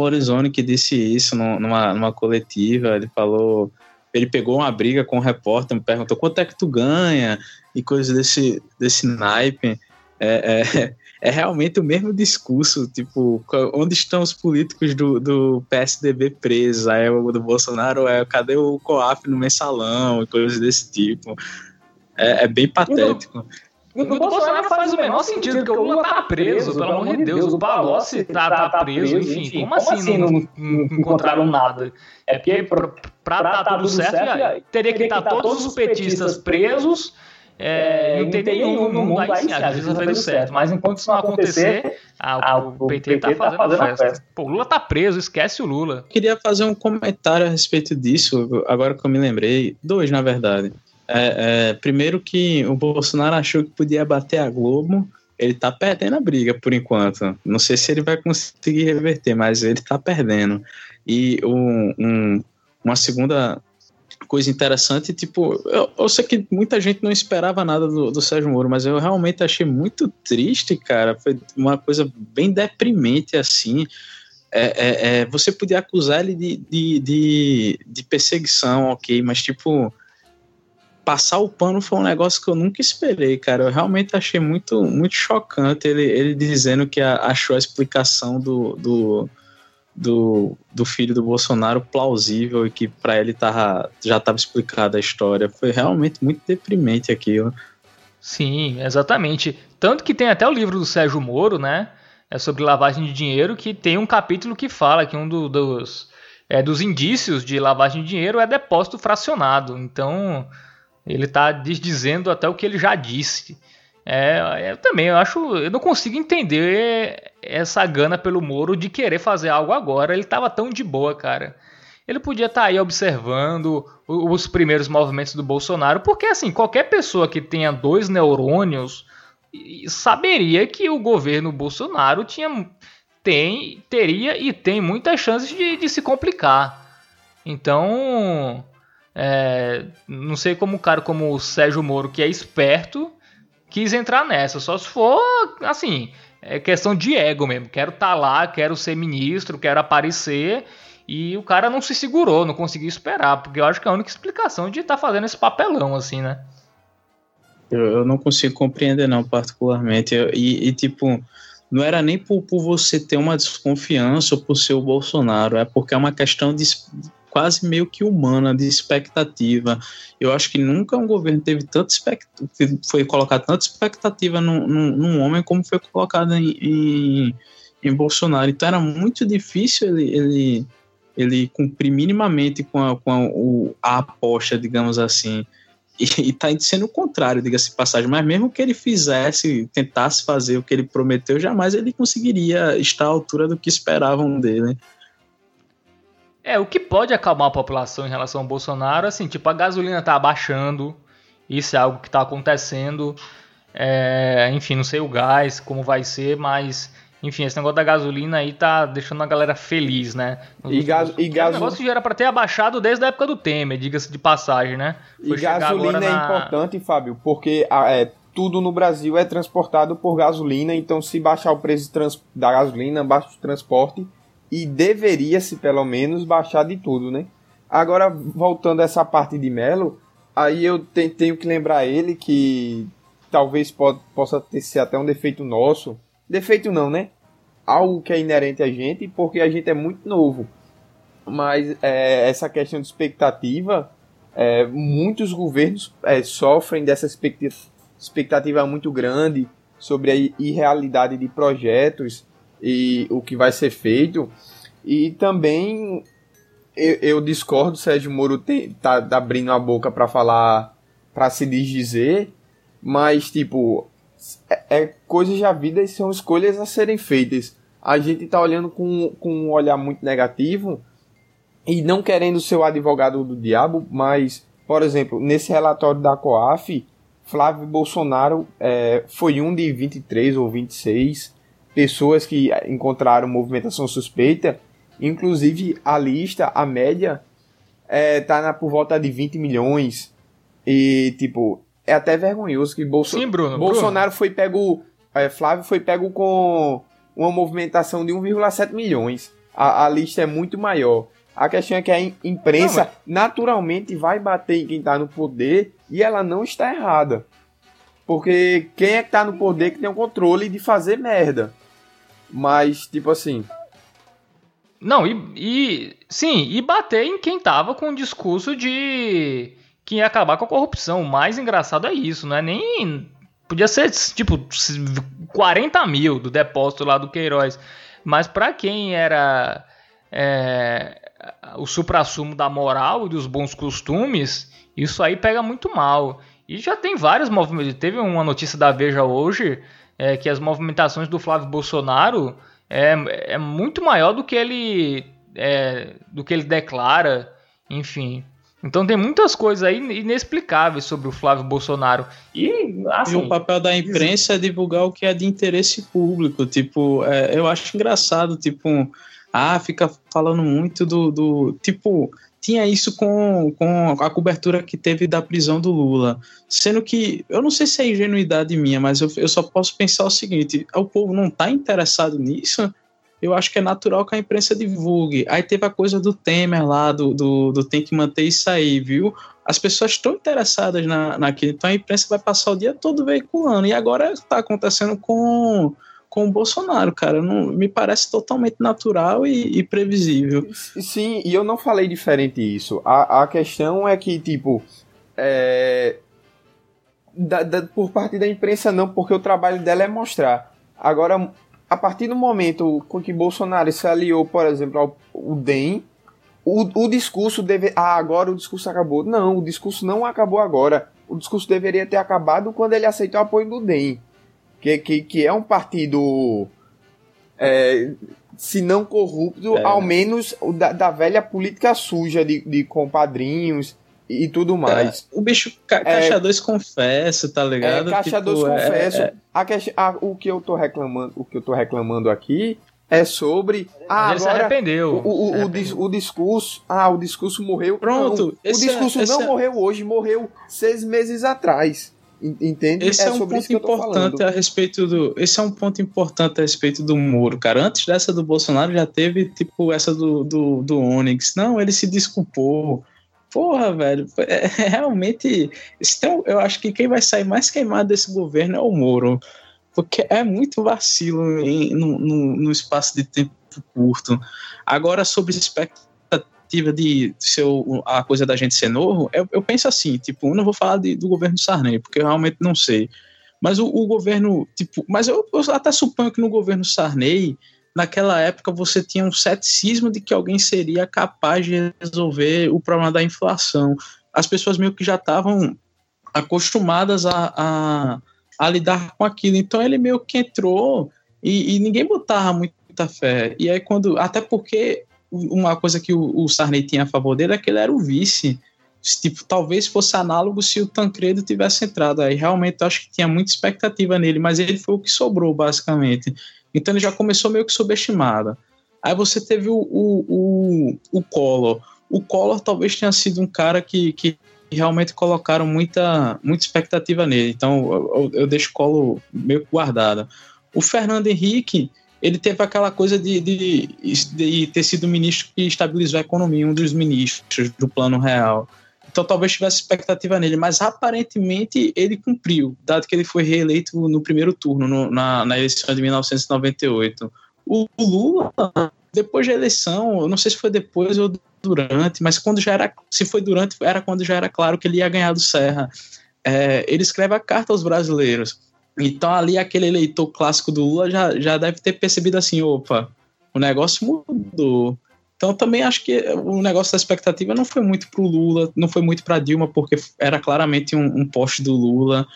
que disse isso numa, numa coletiva. Ele falou. Ele pegou uma briga com o um repórter, me perguntou quanto é que tu ganha e coisas desse, desse naipe. É, é, é realmente o mesmo discurso, tipo, onde estão os políticos do, do PSDB presos? Aí o do Bolsonaro é cadê o COAF no mensalão e coisas desse tipo. É, é bem patético. O do Bolsonaro faz o menor sentido, porque o Lula tá preso, pelo amor de Deus. O Palocci tá, tá, tá preso, enfim. Como assim não, não encontraram nada? É porque pra, pra tá tudo certo, teria que estar todos os petistas presos é, não, tem, nenhum no mundo, aí sim, a justiça fez o certo. Mas enquanto isso não acontecer, ah, o, o, PT, está fazendo, tá fazendo a festa. festa. Pô, o Lula tá preso, esquece o Lula. Queria fazer um comentário a respeito disso, agora que eu me lembrei. Dois, na verdade. É, é, primeiro que o Bolsonaro achou que podia bater a Globo, ele tá perdendo a briga por enquanto. Não sei se ele vai conseguir reverter, mas ele tá perdendo. E um, um, uma segunda coisa interessante, tipo, eu, eu, sei que muita gente não esperava nada do, do Sérgio Moro, mas eu realmente achei muito triste, cara. Foi uma coisa bem deprimente, assim. É, é, é, você podia acusar ele de, de, de, de, perseguição, ok, mas tipo, passar o pano foi um negócio que eu nunca esperei, cara. Eu realmente achei muito, muito chocante ele, ele dizendo que achou a explicação do, do, do, do filho do Bolsonaro plausível e que para ele tava, já estava explicada a história. Foi realmente muito deprimente aquilo. Sim, exatamente. Tanto que tem até o livro do Sérgio Moro, né? É sobre lavagem de dinheiro, que tem um capítulo que fala que um do, dos, é, dos indícios de lavagem de dinheiro é depósito fracionado. Então, ele está dizendo até o que ele já disse. É, eu também eu acho, eu não consigo entender essa gana pelo Moro de querer fazer algo agora. Ele estava tão de boa, cara. Ele podia estar tá aí observando os primeiros movimentos do Bolsonaro, porque assim, qualquer pessoa que tenha dois neurônios saberia que o governo Bolsonaro tinha, tem, teria e tem muitas chances de, de se complicar. Então, é, não sei como um cara como o Sérgio Moro, que é esperto, quis entrar nessa. Só se for, assim, é questão de ego mesmo. Quero estar tá lá, quero ser ministro, quero aparecer. E o cara não se segurou, não conseguiu esperar. Porque eu acho que é a única explicação de estar tá fazendo esse papelão, assim, né? Eu, eu não consigo compreender, não, particularmente. Eu, e, e, tipo, não era nem por, por você ter uma desconfiança ou por ser o Bolsonaro, é porque é uma questão de quase meio que humana de expectativa. Eu acho que nunca um governo teve tanta expectativa, foi colocado tanta expectativa num, num, num homem como foi colocado em, em, em, Bolsonaro. Então era muito difícil ele, ele, ele cumprir minimamente com a, com a, o, a aposta, digamos assim. E, está sendo o contrário, diga-se passagem. Mas mesmo que ele fizesse, tentasse fazer o que ele prometeu, jamais ele conseguiria estar à altura do que esperavam dele. É, o que pode acalmar a população em relação ao Bolsonaro, assim, tipo, a gasolina tá abaixando, isso é algo que tá acontecendo. É, enfim, não sei o gás, como vai ser, mas enfim, esse negócio da gasolina aí tá deixando a galera feliz, né? e, gás, e gasolina. É um negócio que já era pra ter abaixado desde a época do Temer, diga-se de passagem, né? Foi e gasolina é importante, Fábio, porque é, tudo no Brasil é transportado por gasolina, então se baixar o preço da gasolina, baixa o transporte e deveria-se pelo menos baixar de tudo, né? Agora, voltando a essa parte de Melo, aí eu te, tenho que lembrar ele que talvez pode, possa ter, ser até um defeito nosso. Defeito não, né? Algo que é inerente a gente, porque a gente é muito novo. Mas é, essa questão de expectativa, é, muitos governos é, sofrem dessa expectativa, expectativa muito grande sobre a irrealidade de projetos e o que vai ser feito. E também eu, eu discordo, Sérgio Moro tá, tá abrindo a boca para falar, para se dizer, mas tipo, é, é coisas da vida e são escolhas a serem feitas. A gente tá olhando com, com um olhar muito negativo e não querendo ser o advogado do diabo, mas, por exemplo, nesse relatório da COAF, Flávio Bolsonaro é, foi um de 23 ou 26 pessoas que encontraram movimentação suspeita. Inclusive, a lista, a média, é, tá na, por volta de 20 milhões. E, tipo, é até vergonhoso que Bolso Sim, Bruno, Bolsonaro Bruno. foi pego. É, Flávio foi pego com uma movimentação de 1,7 milhões. A, a, lista é muito maior. A questão é que a imprensa não, mas... naturalmente vai bater em quem está no poder e ela não está errada. Porque quem é que está no poder que tem o controle de fazer merda. Mas, tipo assim. Não, e, e sim, e bater em quem tava com o discurso de que ia acabar com a corrupção. O mais engraçado é isso, não é nem. Podia ser tipo 40 mil do depósito lá do Queiroz. Mas para quem era é, o supra-sumo da moral e dos bons costumes, isso aí pega muito mal. E já tem vários movimentos. Teve uma notícia da Veja hoje é, que as movimentações do Flávio Bolsonaro é, é muito maior do que ele é, do que ele declara, enfim. Então tem muitas coisas aí inexplicáveis sobre o Flávio Bolsonaro. E, assim, e o papel da imprensa é divulgar o que é de interesse público. Tipo, é, eu acho engraçado, tipo, ah, fica falando muito do, do tipo, tinha isso com, com a cobertura que teve da prisão do Lula. Sendo que, eu não sei se é ingenuidade minha, mas eu, eu só posso pensar o seguinte: o povo não está interessado nisso, eu acho que é natural que a imprensa divulgue. Aí teve a coisa do Temer lá, do, do, do tem que manter isso aí, viu? As pessoas estão interessadas na, naquilo, então a imprensa vai passar o dia todo veiculando. E agora está acontecendo com com o Bolsonaro, cara. Não, me parece totalmente natural e, e, previsível. Sim, e eu não falei diferente isso. A, a questão é que, tipo, é, da, da, por parte da imprensa não, porque o trabalho dela é mostrar. Agora, a partir do momento com que Bolsonaro se aliou, por exemplo, ao, ao DEM, o, o discurso deve. Ah, agora o discurso acabou. Não, o discurso não acabou agora. O discurso deveria ter acabado quando ele aceitou o apoio do DEM que, que, que é um partido, é, se não corrupto, é. ao menos da, da, velha política suja de, de compadrinhos e tudo mais. É, o bicho ca Caixa 2 é, confessa, tá ligado? É, Caixa 2 tipo, é, confessa. É. A, a, o que eu tô reclamando, o que eu tô reclamando aqui é sobre. Ah, ele agora, se arrependeu. O, o, o, arrependeu. o, discurso. Ah, o discurso morreu. Pronto. Não, o discurso não morreu hoje, morreu seis meses atrás. Entende? Esse é, é um ponto importante a respeito do. Esse é um ponto importante a respeito do Moro, cara. Antes dessa do Bolsonaro já teve, tipo, essa do, do, do Onyx. Não, ele se desculpou. Porra, velho. É, é realmente. Tem, eu acho que quem vai sair mais queimado desse governo é o Moro. Porque é muito vacilo em, no, no, no espaço de tempo curto. Agora, sobre expectativa de ser a coisa da gente ser novo, eu, eu penso assim, tipo, eu não vou falar de, do governo Sarney, porque eu realmente não sei. Mas o, o governo, tipo, mas eu, eu, até suponho que no governo Sarney, naquela época você tinha um ceticismo de que alguém seria capaz de resolver o problema da inflação. As pessoas meio que já estavam acostumadas a, a, a, lidar com aquilo. Então ele meio que entrou e, e ninguém botava muita fé. E aí quando, até porque uma coisa que o, o Sarney tinha a favor dele é que ele era o vice. Tipo, talvez fosse análogo se o Tancredo tivesse entrado. Aí realmente eu acho que tinha muita expectativa nele, mas ele foi o que sobrou, basicamente. Então ele já começou meio que subestimado. Aí você teve o, o, o, o Collor. O Collor talvez tenha sido um cara que, que realmente colocaram muita, muita expectativa nele. Então eu, eu deixo o Collor meio guardado. O Fernando Henrique, ele teve aquela coisa de, de, de, ter sido o ministro que estabilizou a economia, um dos ministros do Plano Real. Então talvez tivesse expectativa nele, mas aparentemente ele cumpriu, dado que ele foi reeleito no primeiro turno, no, na, na eleição de 1998. O Lula, depois da eleição, eu não sei se foi depois ou durante, mas quando já era, se foi durante, era quando já era claro que ele ia ganhar do Serra. É, ele escreve a carta aos brasileiros. Então ali aquele eleitor clássico do Lula já, já deve ter percebido assim, opa, o negócio mudou. Então também acho que o negócio da expectativa não foi muito para o Lula, não foi muito para Dilma, porque era claramente um, um, poste do Lula.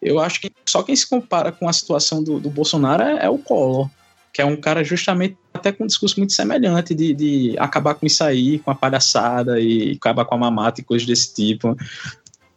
Eu acho que só quem se compara com a situação do, do Bolsonaro é, é, o Collor, que é um cara justamente até com um discurso muito semelhante de, de acabar com isso aí, com a palhaçada e acabar com a mamata e coisas desse tipo.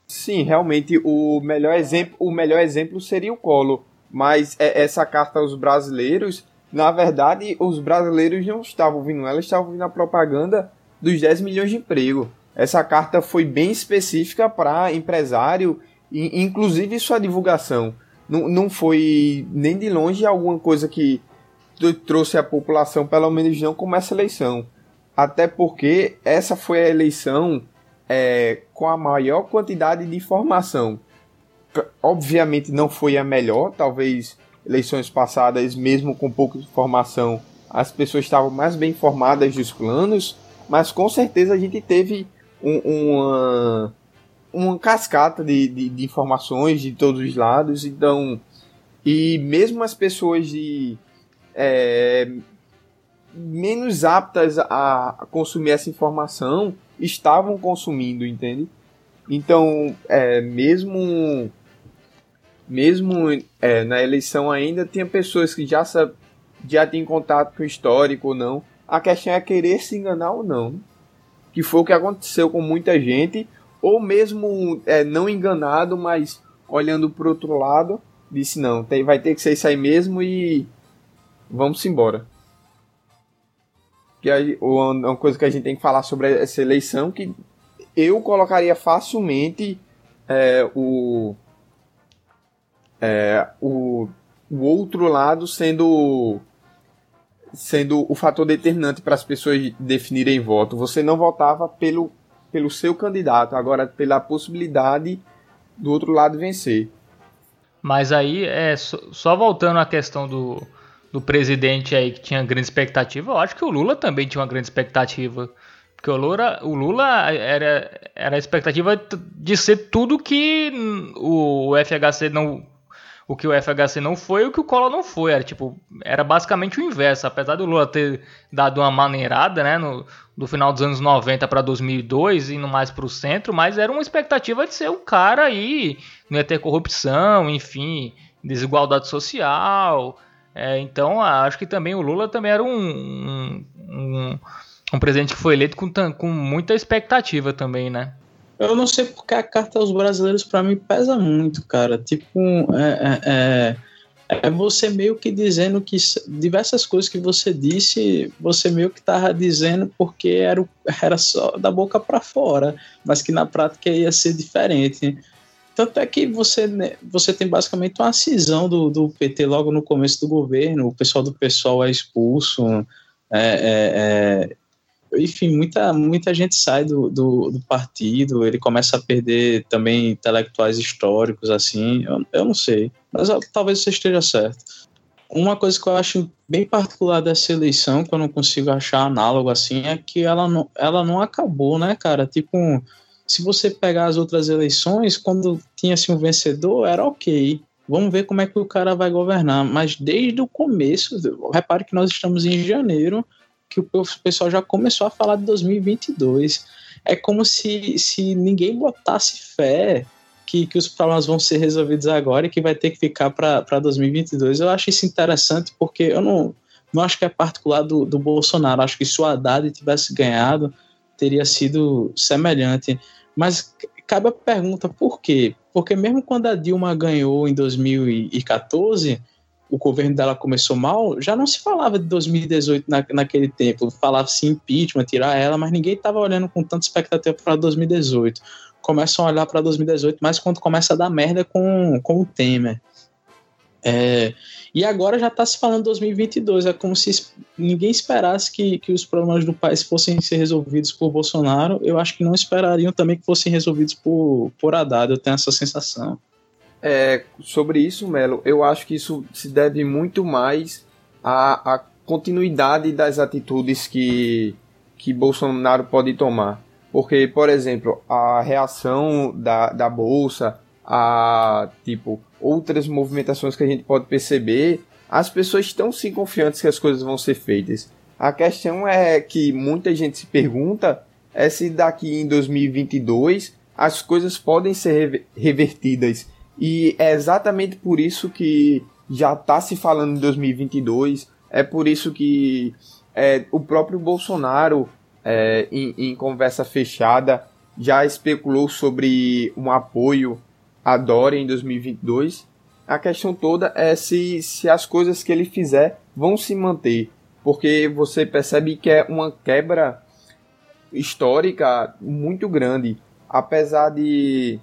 Sim, realmente o melhor exemplo, o melhor exemplo seria o Collor, mas é, essa carta aos brasileiros na verdade, os brasileiros não estavam ouvindo ela, estavam ouvindo a propaganda dos 10 milhões de emprego. Essa carta foi bem específica para empresário, e inclusive sua divulgação. Não, não foi nem de longe alguma coisa que trouxe a população, pelo menos não como essa eleição. Até porque essa foi a eleição é, com a maior quantidade de informação. Obviamente não foi a melhor, talvez eleições passadas, mesmo com pouca informação, as pessoas estavam mais bem informadas dos planos, mas com certeza a gente teve um, uma, uma cascata de, de, de, informações de todos os lados, então, e mesmo as pessoas de é, menos aptas a consumir essa informação estavam consumindo, entende? Então, é, mesmo mesmo é, na eleição ainda, tinha pessoas que já, já tinham contato com o histórico ou não. A questão é querer se enganar ou não. Que foi o que aconteceu com muita gente, ou mesmo é, não enganado, mas olhando para outro lado, disse: não, tem, vai ter que ser isso aí mesmo e vamos embora. Que a, uma coisa que a gente tem que falar sobre essa eleição que eu colocaria facilmente é, o é, o, o outro lado sendo sendo o fator determinante para as pessoas definirem voto. Você não votava pelo, pelo seu candidato, agora pela possibilidade do outro lado vencer. Mas aí, é só, só voltando à questão do, do presidente aí que tinha grande expectativa, eu acho que o Lula também tinha uma grande expectativa. Porque o Lula, o Lula era, era a expectativa de ser tudo que o FHC não o que o FHC não foi o que o Collor não foi. Era, tipo, era basicamente o inverso. Apesar do Lula ter dado uma maneirada né, no, do final dos anos 90 para 2002, indo mais para o centro, mas era uma expectativa de ser um cara aí, não ia ter corrupção, enfim, desigualdade social. É, então, acho que também o Lula também era um, um, um, um presidente que foi eleito com, com muita expectativa também, né? Eu não sei porque a carta aos brasileiros para mim pesa muito, cara. Tipo, é, é, é, é, você meio que dizendo que diversas coisas que você disse, você meio que tava dizendo porque era, era só da boca para fora, mas que na prática ia ser diferente. Tanto é que você, né, você tem basicamente uma cisão do, do PT logo no começo do governo, o pessoal do pessoal é expulso. É, é, é enfim, muita, muita gente sai do, do, do, partido, ele começa a perder também intelectuais históricos, assim, eu, eu não sei, mas eu, talvez você esteja certo. Uma coisa que eu acho bem particular dessa eleição, que eu não consigo achar análogo assim, é que ela não, ela não acabou, né, cara? Tipo, se você pegar as outras eleições, quando tinha assim um vencedor, era ok. Vamos ver como é que o cara vai governar. Mas desde o começo, repare que nós estamos em janeiro, que o pessoal já começou a falar de 2022. É como se, se ninguém botasse fé que, que os problemas vão ser resolvidos agora e que vai ter que ficar para 2022. Eu acho isso interessante porque eu não, não acho que é particular do, do Bolsonaro. Acho que se o Haddad tivesse ganhado, teria sido semelhante. Mas cabe a pergunta por quê? Porque mesmo quando a Dilma ganhou em 2014 o governo dela começou mal, já não se falava de 2018 na, naquele tempo. Falava-se impeachment, tirar ela, mas ninguém estava olhando com tanta expectativa para 2018. Começam a olhar para 2018 mais quando começa a dar merda com, com o Temer. É, e agora já está se falando 2022, é como se ninguém esperasse que, que os problemas do país fossem ser resolvidos por Bolsonaro. Eu acho que não esperariam também que fossem resolvidos por, por Haddad, eu tenho essa sensação. É, sobre isso, Melo, eu acho que isso se deve muito mais à, à continuidade das atitudes que, que Bolsonaro pode tomar. Porque, por exemplo, a reação da, da Bolsa, a tipo outras movimentações que a gente pode perceber, as pessoas estão sim confiantes que as coisas vão ser feitas. A questão é que muita gente se pergunta é se daqui em 2022 as coisas podem ser revertidas. E é exatamente por isso que já está se falando em 2022, é por isso que é, o próprio Bolsonaro, é, em, em conversa fechada, já especulou sobre um apoio a Dória em 2022. A questão toda é se, se as coisas que ele fizer vão se manter, porque você percebe que é uma quebra histórica muito grande, apesar de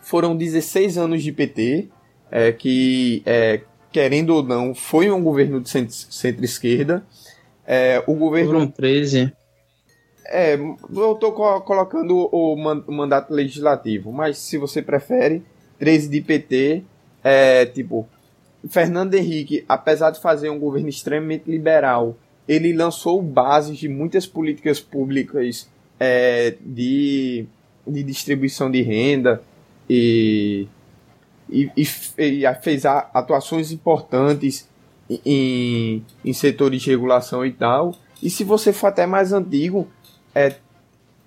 foram 16 anos de PT, é, que é, querendo ou não foi um governo de centro-esquerda. É, o governo foram 13. É, eu estou colocando o mandato legislativo, mas se você prefere, 13 de PT, é tipo, Fernando Henrique, apesar de fazer um governo extremamente liberal, ele lançou bases de muitas políticas públicas é, de, de distribuição de renda e, e, e, e fez atuações importantes em, em setores de regulação e tal. E se você for até mais antigo, é,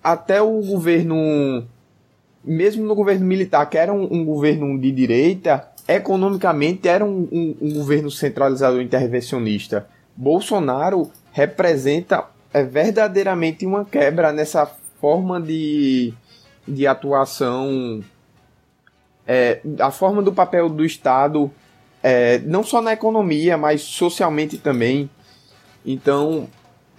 até o governo, mesmo no governo militar, que era um, um governo de direita, economicamente era um, um, um, governo centralizador intervencionista. Bolsonaro representa é, verdadeiramente uma quebra nessa forma de, de atuação, é, a forma do papel do Estado, é, não só na economia, mas socialmente também. Então,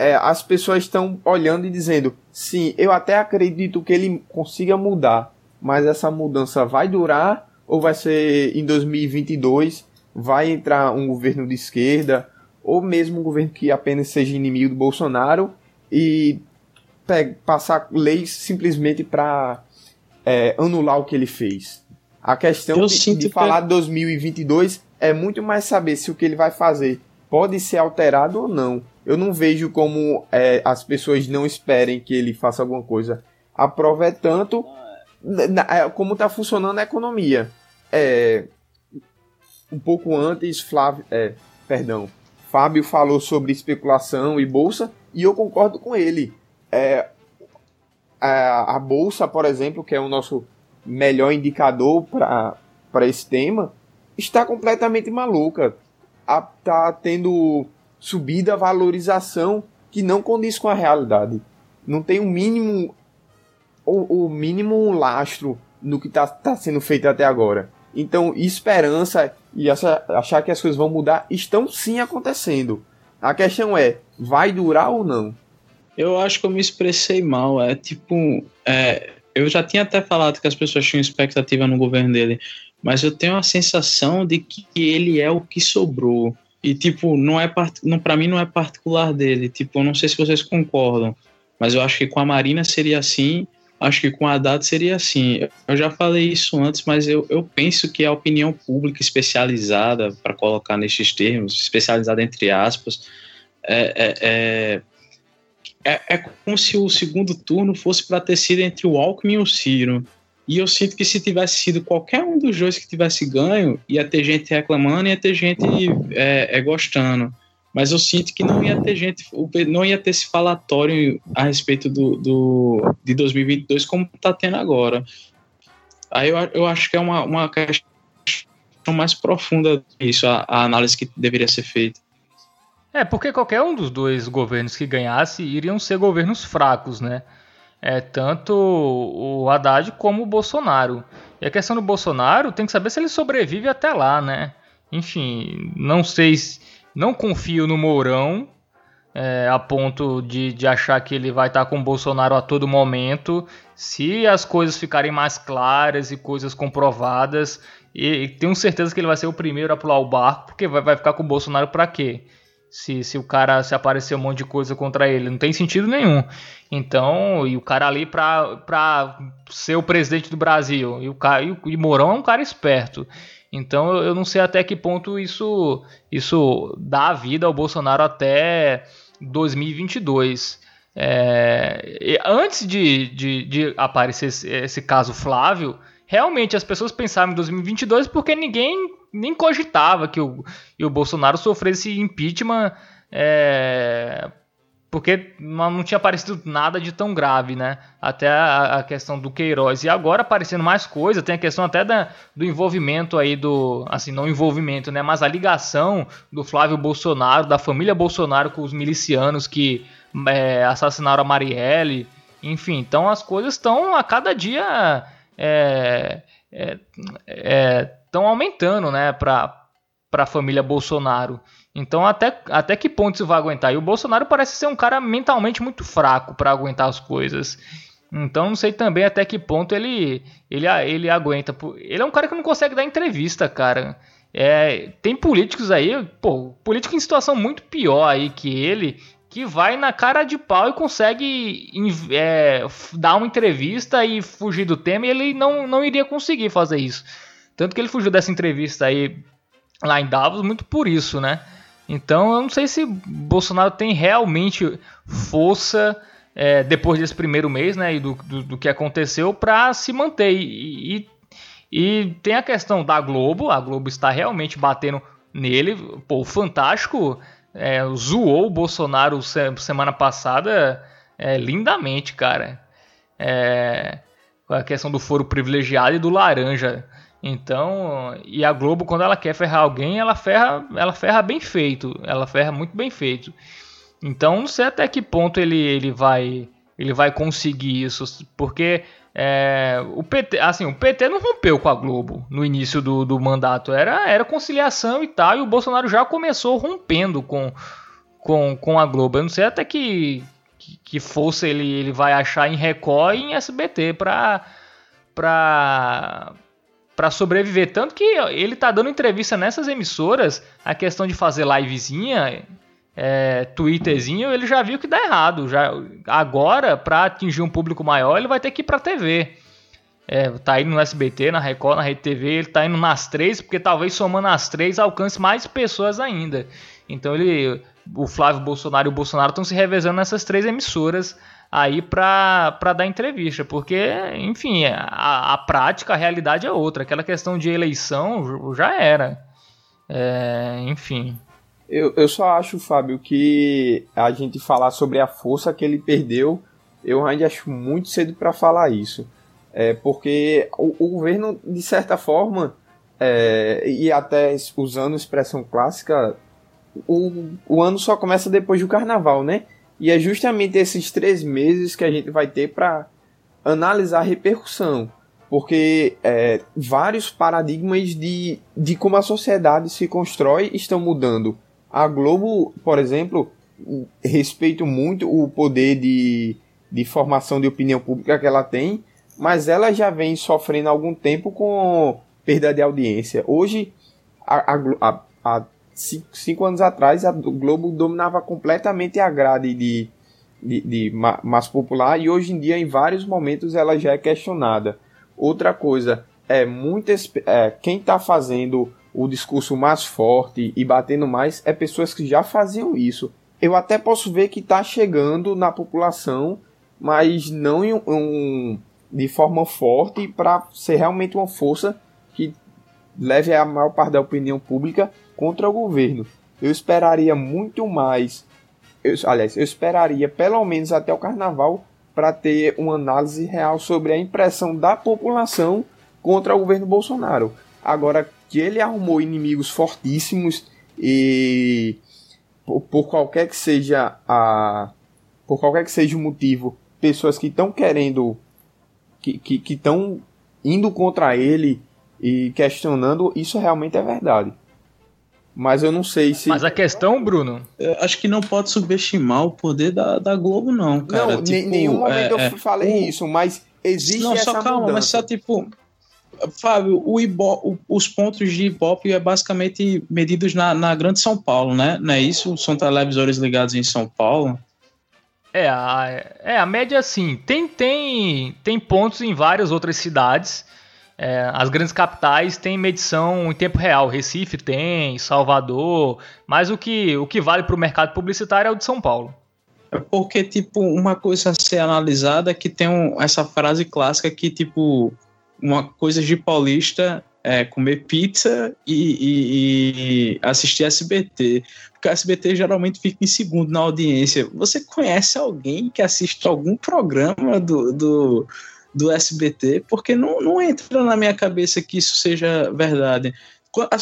é, as pessoas estão olhando e dizendo: sim, eu até acredito que ele consiga mudar, mas essa mudança vai durar ou vai ser em 2022? Vai entrar um governo de esquerda ou mesmo um governo que apenas seja inimigo do Bolsonaro e passar leis simplesmente para é, anular o que ele fez. A questão de, de falar de 2022 é muito mais saber se o que ele vai fazer pode ser alterado ou não. Eu não vejo como é, as pessoas não esperem que ele faça alguma coisa. A prova é tanto é, como está funcionando a economia. É, um pouco antes, Flávio, é, perdão, Fábio falou sobre especulação e bolsa e eu concordo com ele. É, a, a bolsa, por exemplo, que é o nosso melhor indicador para esse tema, está completamente maluca. Está tendo subida, valorização que não condiz com a realidade. Não tem o um mínimo o, o, mínimo lastro no que está tá sendo feito até agora. Então, esperança e essa, achar que as coisas vão mudar estão sim acontecendo. A questão é, vai durar ou não? Eu acho que eu me expressei mal. É tipo, é, eu já tinha até falado que as pessoas tinham expectativa no governo dele, mas eu tenho a sensação de que ele é o que sobrou. E, tipo, não é não, mim não é particular dele. Tipo, eu não sei se vocês concordam, mas eu acho que com a Marina seria assim, acho que com a Haddad seria assim. Eu já falei isso antes, mas eu, eu penso que a opinião pública especializada, para colocar nesses termos, especializada entre aspas, é, é, é, é, é como se o segundo turno fosse para ter sido entre o Alckmin e o Ciro. E eu sinto que se tivesse sido qualquer um dos dois que tivesse ganho, ia ter gente reclamando, ia ter gente é, é, gostando. Mas eu sinto que não ia ter gente, não ia ter esse falatório a respeito do, do de 2022 como está tendo agora. Aí eu, eu acho que é uma, uma questão mais profunda isso, a, a análise que deveria ser feita. É, porque qualquer um dos dois governos que ganhasse iriam ser governos fracos, né? É, tanto o Haddad como o Bolsonaro. E a questão do Bolsonaro tem que saber se ele sobrevive até lá, né? Enfim, não sei, não confio no Mourão, é, a ponto de, de achar que ele vai estar com o Bolsonaro a todo momento. Se as coisas ficarem mais claras e coisas comprovadas, e, e tenho certeza que ele vai ser o primeiro a pular o barco, porque vai, vai ficar com o Bolsonaro para quê? Se, se o cara se aparecer um monte de coisa contra ele, não tem sentido nenhum. Então, e o cara ali pra, pra ser o presidente do Brasil, e o, cara, e e Mourão é um cara esperto. Então eu não sei até que ponto isso, isso dá vida ao Bolsonaro até 2022. É, antes de, de, de aparecer esse, esse, caso Flávio, realmente as pessoas pensavam em 2022 porque ninguém nem cogitava que o, que o Bolsonaro sofresse impeachment é, porque não tinha aparecido nada de tão grave, né? Até a, a, questão do Queiroz. E agora aparecendo mais coisa, tem a questão até da, do envolvimento aí do. Assim, não envolvimento, né? Mas a ligação do Flávio Bolsonaro, da família Bolsonaro com os milicianos que é, assassinaram a Marielle. Enfim, então as coisas estão a cada dia. É, é, estão aumentando, né? Para a família Bolsonaro. Então, até, até que ponto isso vai aguentar? E o Bolsonaro parece ser um cara mentalmente muito fraco para aguentar as coisas. Então, não sei também até que ponto ele, ele, ele aguenta. Ele é um cara que não consegue dar entrevista, cara. É, tem políticos aí, pô, político em situação muito pior aí que ele, que vai na cara de pau e consegue é, dar uma entrevista e fugir do tema, e ele não, não iria conseguir fazer isso. Tanto que ele fugiu dessa entrevista aí lá em Davos muito por isso, né? Então eu não sei se Bolsonaro tem realmente força é, depois desse primeiro mês, né, e do, do, do que aconteceu, para se manter. E, e, e, tem a questão da Globo, a Globo está realmente batendo nele. Pô, o Fantástico é, zoou o Bolsonaro semana passada é, lindamente, cara. É, a questão do foro privilegiado e do laranja. Então, e a Globo quando ela quer ferrar alguém, ela ferra, ela ferra bem feito, ela ferra muito bem feito. Então, não sei até que ponto ele, ele vai ele vai conseguir isso, porque é, o PT, assim, o PT não rompeu com a Globo no início do, do mandato, era, era conciliação e tal, e o Bolsonaro já começou rompendo com, com, com a Globo. Eu não sei até que, que, força ele, ele vai achar em Record e em SBT para para para sobreviver. Tanto que ele tá dando entrevista nessas emissoras, a questão de fazer livezinha, é, Twitterzinho, ele já viu que dá errado. Já, agora, para atingir um público maior, ele vai ter que ir pra TV. É, tá indo no SBT, na Record, na Rede TV, ele tá indo nas três, porque talvez somando as três alcance mais pessoas ainda. Então ele, o Flávio Bolsonaro e o Bolsonaro estão se revezando nessas três emissoras aí para dar entrevista, porque, enfim, a, a, prática, a realidade é outra. Aquela questão de eleição já era. É, enfim. Eu, eu só acho, Fábio, que a gente falar sobre a força que ele perdeu, eu ainda acho muito cedo para falar isso. É, porque o, o, governo, de certa forma, é, e até usando expressão clássica, o, o ano só começa depois do carnaval, né? E é justamente esses três meses que a gente vai ter para analisar a repercussão, porque é, vários paradigmas de, de como a sociedade se constrói estão mudando. A Globo, por exemplo, respeito muito o poder de, de formação de opinião pública que ela tem, mas ela já vem sofrendo há algum tempo com perda de audiência. Hoje, a, a, a, cinco, cinco anos atrás, a Globo dominava completamente a grade de, de, de massa popular e hoje em dia, em vários momentos, ela já é questionada. Outra coisa, é muitas, é, quem está fazendo o discurso mais forte e batendo mais é pessoas que já faziam isso. Eu até posso ver que está chegando na população, mas não em um, de forma forte para ser realmente uma força que leve a maior parte da opinião pública contra o governo. Eu esperaria muito mais, eu, aliás, eu esperaria pelo menos até o carnaval para ter uma análise real sobre a impressão da população contra o governo Bolsonaro. Agora que ele arrumou inimigos fortíssimos e por, por qualquer que seja a por qualquer que seja o motivo, pessoas que estão querendo que estão indo contra ele e questionando, isso realmente é verdade. Mas eu não sei se. Mas a questão, Bruno. Eu acho que não pode subestimar o poder da, da Globo, não, cara. Não, tipo, nenhum momento é, eu falei o... isso, mas existe não, essa só calma, mudança. mas só tipo. Fábio, o Ibo, os pontos de Ibope é basicamente medidos na, na Grande São Paulo, né? Não é isso? São televisores ligados em São Paulo. É, a, é, a média assim. Tem, tem, tem pontos em várias outras cidades. É, as grandes capitais têm medição em tempo real. Recife tem, Salvador. Mas o que, o que vale para o mercado publicitário é o de São Paulo. É porque, tipo, uma coisa a ser analisada é que tem um, essa frase clássica que, tipo, uma coisa de paulista é comer pizza e, e, e, assistir SBT. Porque a SBT geralmente fica em segundo na audiência. Você conhece alguém que assiste algum programa do, do, do SBT? Porque não, não entra na minha cabeça que isso seja verdade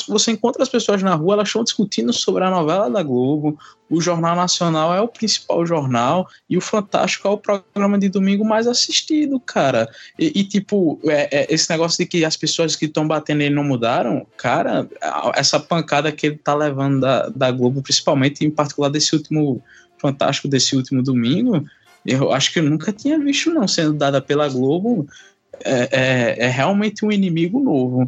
você encontra as pessoas na rua, elas estão discutindo sobre a novela da Globo, o Jornal Nacional é o principal jornal e o Fantástico é o programa de domingo mais assistido, cara. E, e tipo, é, é, esse negócio de que as pessoas que estão batendo ele não mudaram, cara, essa pancada que ele tá levando da, da Globo, principalmente em particular desse último Fantástico, desse último domingo, eu acho que eu nunca tinha visto não sendo dada pela Globo. É, é, é realmente um inimigo novo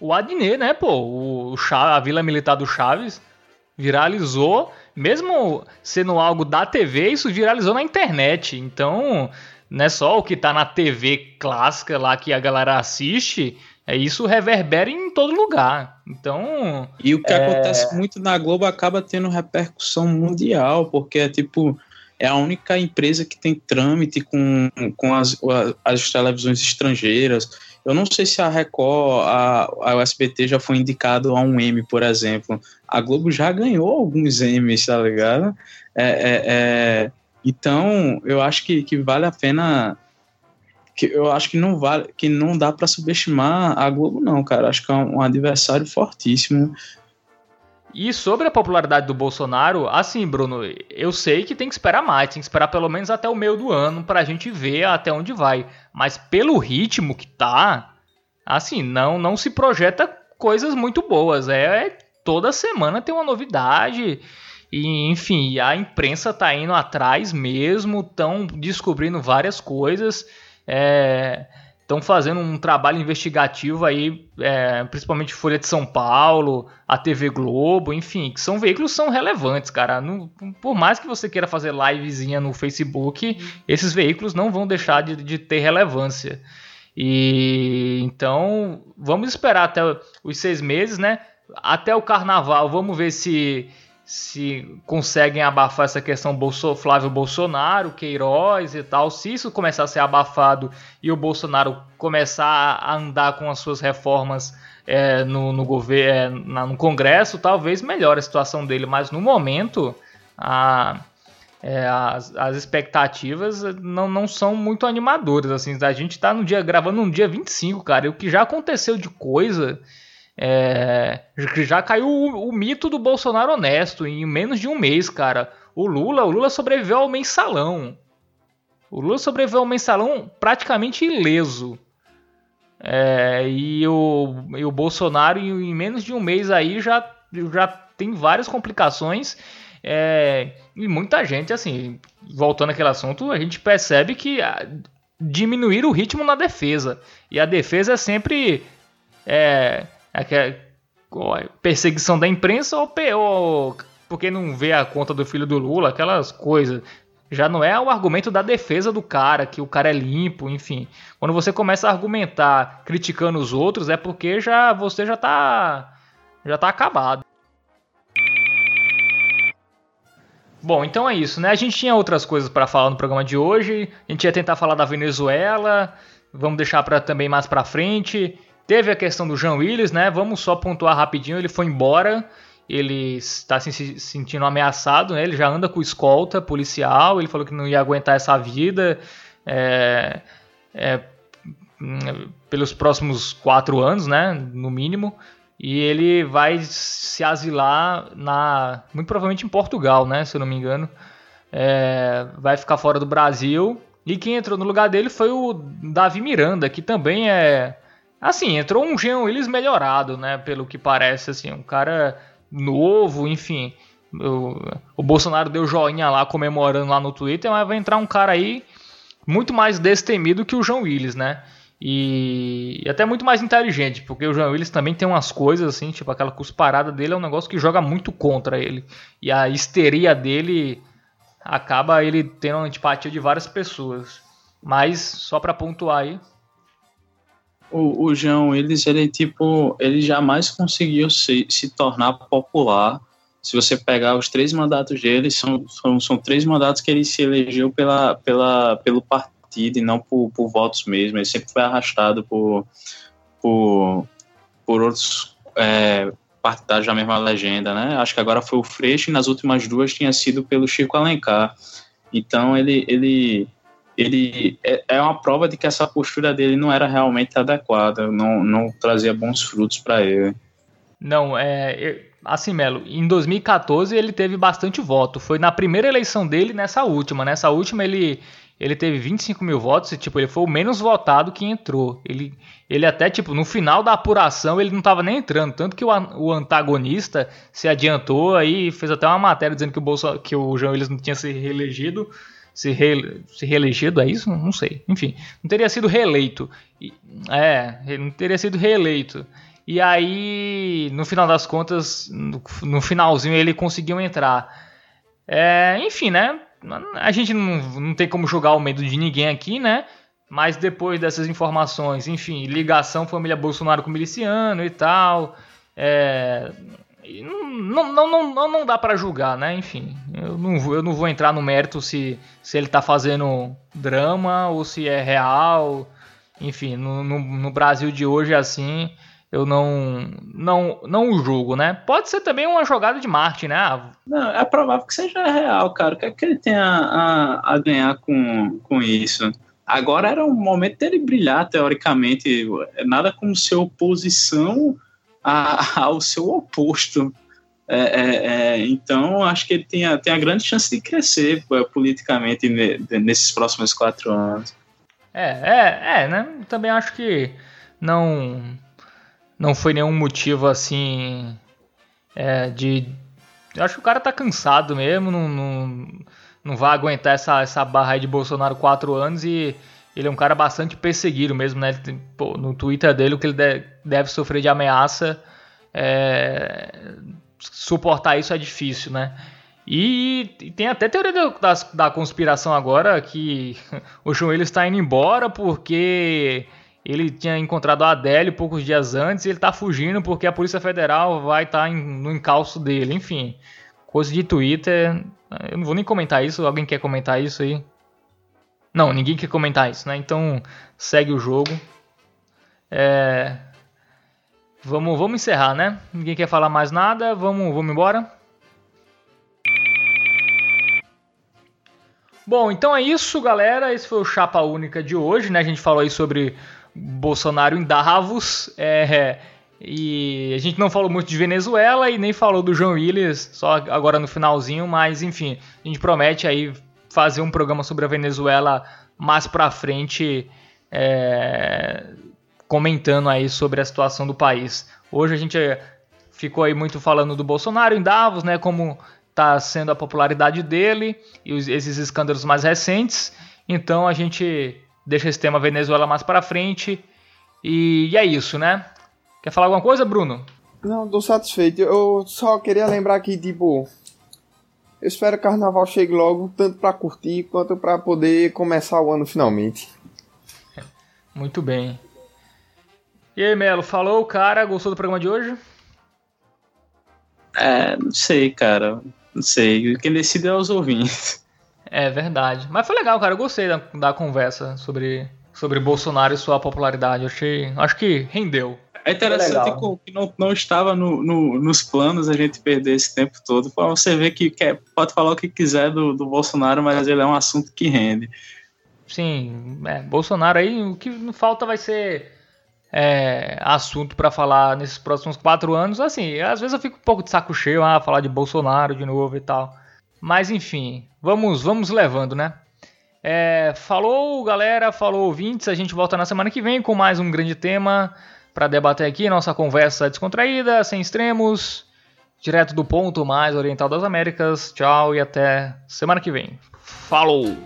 o Adnet, né, pô, o Chaves, a Vila Militar do Chaves viralizou, mesmo sendo algo da TV, isso viralizou na internet. Então, não é só o que tá na TV clássica lá que a galera assiste, é isso reverbera em todo lugar. Então, e o que é... acontece muito na Globo acaba tendo repercussão mundial, porque é tipo é a única empresa que tem trâmite com, com as, as televisões estrangeiras. Eu não sei se a Record, a, a USBT já foi indicado a um M, por exemplo. A Globo já ganhou alguns M's, tá ligado? É, é, é, então, eu acho que, que vale a pena. Que eu acho que não vale, que não dá para subestimar a Globo, não, cara. Acho que é um adversário fortíssimo. E sobre a popularidade do Bolsonaro, assim, Bruno, eu sei que tem que esperar mais, tem que esperar pelo menos até o meio do ano pra gente ver até onde vai. Mas pelo ritmo que tá, assim, não não se projeta coisas muito boas. É, é toda semana tem uma novidade. E, enfim, a imprensa tá indo atrás mesmo, estão descobrindo várias coisas. É, estão fazendo um trabalho investigativo aí, é, principalmente Folha de São Paulo, a TV Globo, enfim, que são veículos são relevantes, cara. Por mais que você queira fazer livezinha no Facebook, esses veículos não vão deixar de, de ter relevância. E então vamos esperar até os seis meses, né? Até o carnaval, vamos ver se se conseguem abafar essa questão Bolso, Flávio Bolsonaro, Queiroz e tal. Se isso começar a ser abafado e o Bolsonaro começar a andar com as suas reformas é, no, no governo, é, no Congresso, talvez melhore a situação dele. Mas no momento, a, é, as, as, expectativas não, não são muito animadoras. Assim, a gente está no dia gravando no dia 25, cara. E o que já aconteceu de coisa é, já caiu o, o, mito do Bolsonaro honesto em menos de um mês, cara. O Lula, o Lula sobreviveu ao mensalão. O Lula sobreviveu ao mensalão praticamente ileso. É, e, o, e o Bolsonaro, em, menos de um mês aí, já, já tem várias complicações. É, e muita gente, assim, voltando àquele assunto, a gente percebe que a, ah, diminuir o ritmo na defesa. E a defesa é sempre. É, aquela perseguição da imprensa ou, ou porque não vê a conta do filho do Lula, aquelas coisas. Já não é o argumento da defesa do cara, que o cara é limpo, enfim. Quando você começa a argumentar criticando os outros, é porque já você já tá já tá acabado. Bom, então é isso, né? A gente tinha outras coisas para falar no programa de hoje. A gente ia tentar falar da Venezuela, vamos deixar para também mais para frente. Teve a questão do Jean Willis, né? Vamos só pontuar rapidinho. Ele foi embora. Ele está se sentindo ameaçado, né? Ele já anda com escolta policial. Ele falou que não ia aguentar essa vida é, é, pelos próximos quatro anos, né? No mínimo. E ele vai se asilar na, muito provavelmente em Portugal, né? Se eu não me engano. É, vai ficar fora do Brasil. E quem entrou no lugar dele foi o Davi Miranda, que também é Assim, entrou um Jean Willis melhorado, né? Pelo que parece, assim, um cara novo, enfim. O, o Bolsonaro deu joinha lá comemorando lá no Twitter, mas vai entrar um cara aí muito mais destemido que o João Willis, né? E, e, até muito mais inteligente, porque o João Willis também tem umas coisas assim, tipo aquela cusparada dele é um negócio que joga muito contra ele. E a histeria dele acaba ele tendo antipatia de várias pessoas. Mas só para pontuar aí, o, o João Willis, ele tipo, ele jamais conseguiu se, se tornar popular. Se você pegar os três mandatos dele, são, são, são três mandatos que ele se elegeu pela, pela, pelo partido e não por, por votos mesmo. Ele sempre foi arrastado por, por, por outros é, partidários da mesma legenda, né? Acho que agora foi o Freixo e nas últimas duas tinha sido pelo Chico Alencar. Então ele, ele ele é, é uma prova de que essa postura dele não era realmente adequada, não, não trazia bons frutos para ele. Não, é. Assim, Melo, em 2014 ele teve bastante voto. Foi na primeira eleição dele nessa última. Nessa última ele, ele teve 25 mil votos e, tipo, ele foi o menos votado que entrou. Ele, ele até, tipo, no final da apuração ele não estava nem entrando. Tanto que o, o antagonista se adiantou aí fez até uma matéria dizendo que o, Bolso, que o João Willis não tinha se reelegido se, re, se reelegido, é isso? Não sei. Enfim, não teria sido reeleito. É, não teria sido reeleito. E aí, no final das contas, no, no finalzinho ele conseguiu entrar. É, enfim, né? A gente não, não tem como julgar o medo de ninguém aqui, né? Mas depois dessas informações, enfim, ligação família Bolsonaro com miliciano e tal. É, não, não, não, não, dá para julgar, né? Enfim, eu não, eu não vou entrar no mérito se, se ele tá fazendo drama ou se é real. Enfim, no, no, no Brasil de hoje assim, eu não, não, não o julgo, né? Pode ser também uma jogada de marketing, né? Ah, não, é provável que seja real, cara. O que é que ele tem a, a, a ganhar com, com isso? Agora era o momento dele brilhar, teoricamente. Nada como ser oposição a, ao seu oposto. É, é, é, então, acho que ele tem a, tem a grande chance de crescer é, politicamente nesses próximos quatro anos. É, é, é, né? Também acho que não, não foi nenhum motivo assim é, de. Eu acho que o cara tá cansado mesmo, não, não, não vai aguentar essa, essa barra aí de Bolsonaro quatro anos e ele é um cara bastante perseguido mesmo, né? Tem, pô, no Twitter dele, o que ele deve, deve sofrer de ameaça, é, suportar isso é difícil, né? E, e tem até teoria da, da conspiração agora que o ele está indo embora porque ele tinha encontrado a Adélio poucos dias antes e ele está fugindo porque a Polícia Federal vai estar tá no encalço dele. Enfim, coisa de Twitter. Eu não vou nem comentar isso. Alguém quer comentar isso aí? Não, ninguém quer comentar isso, né? Então segue o jogo. É... Vamos, vamos encerrar, né? Ninguém quer falar mais nada. Vamos, vamos embora. Bom, então é isso, galera. Esse foi o Chapa Única de hoje, né? A gente falou aí sobre Bolsonaro em Davos. É, e a gente não falou muito de Venezuela e nem falou do João Willis, só agora no finalzinho, mas enfim, a gente promete aí fazer um programa sobre a Venezuela mais para frente, é, comentando aí sobre a situação do país. Hoje a gente ficou aí muito falando do Bolsonaro em Davos, né, como está sendo a popularidade dele e os, esses escândalos mais recentes. Então a gente deixa esse tema Venezuela mais para frente e, e é isso, né? Quer falar alguma coisa, Bruno? Não, tô satisfeito. Eu só queria lembrar que, tipo, eu espero que o carnaval chegue logo, tanto para curtir quanto para poder começar o ano finalmente. Muito bem. E aí, Melo, falou, cara? Gostou do programa de hoje? É, não sei, cara. Não sei. Quem decide é os ouvintes. É verdade. Mas foi legal, cara. Eu gostei da, da conversa sobre, sobre Bolsonaro e sua popularidade. Eu achei. Acho que rendeu. É interessante que não, não estava no, no, nos planos a gente perder esse tempo todo. Para você ver que quer, pode falar o que quiser do, do Bolsonaro, mas ele é um assunto que rende. Sim, é, Bolsonaro aí, o que não falta vai ser é, assunto para falar nesses próximos quatro anos. Assim, às vezes eu fico um pouco de saco cheio, ah, falar de Bolsonaro de novo e tal. Mas enfim, vamos, vamos levando, né? É, falou, galera, falou ouvintes. A gente volta na semana que vem com mais um grande tema para debater aqui nossa conversa descontraída, sem extremos, direto do ponto mais oriental das Américas. Tchau e até semana que vem. Falou!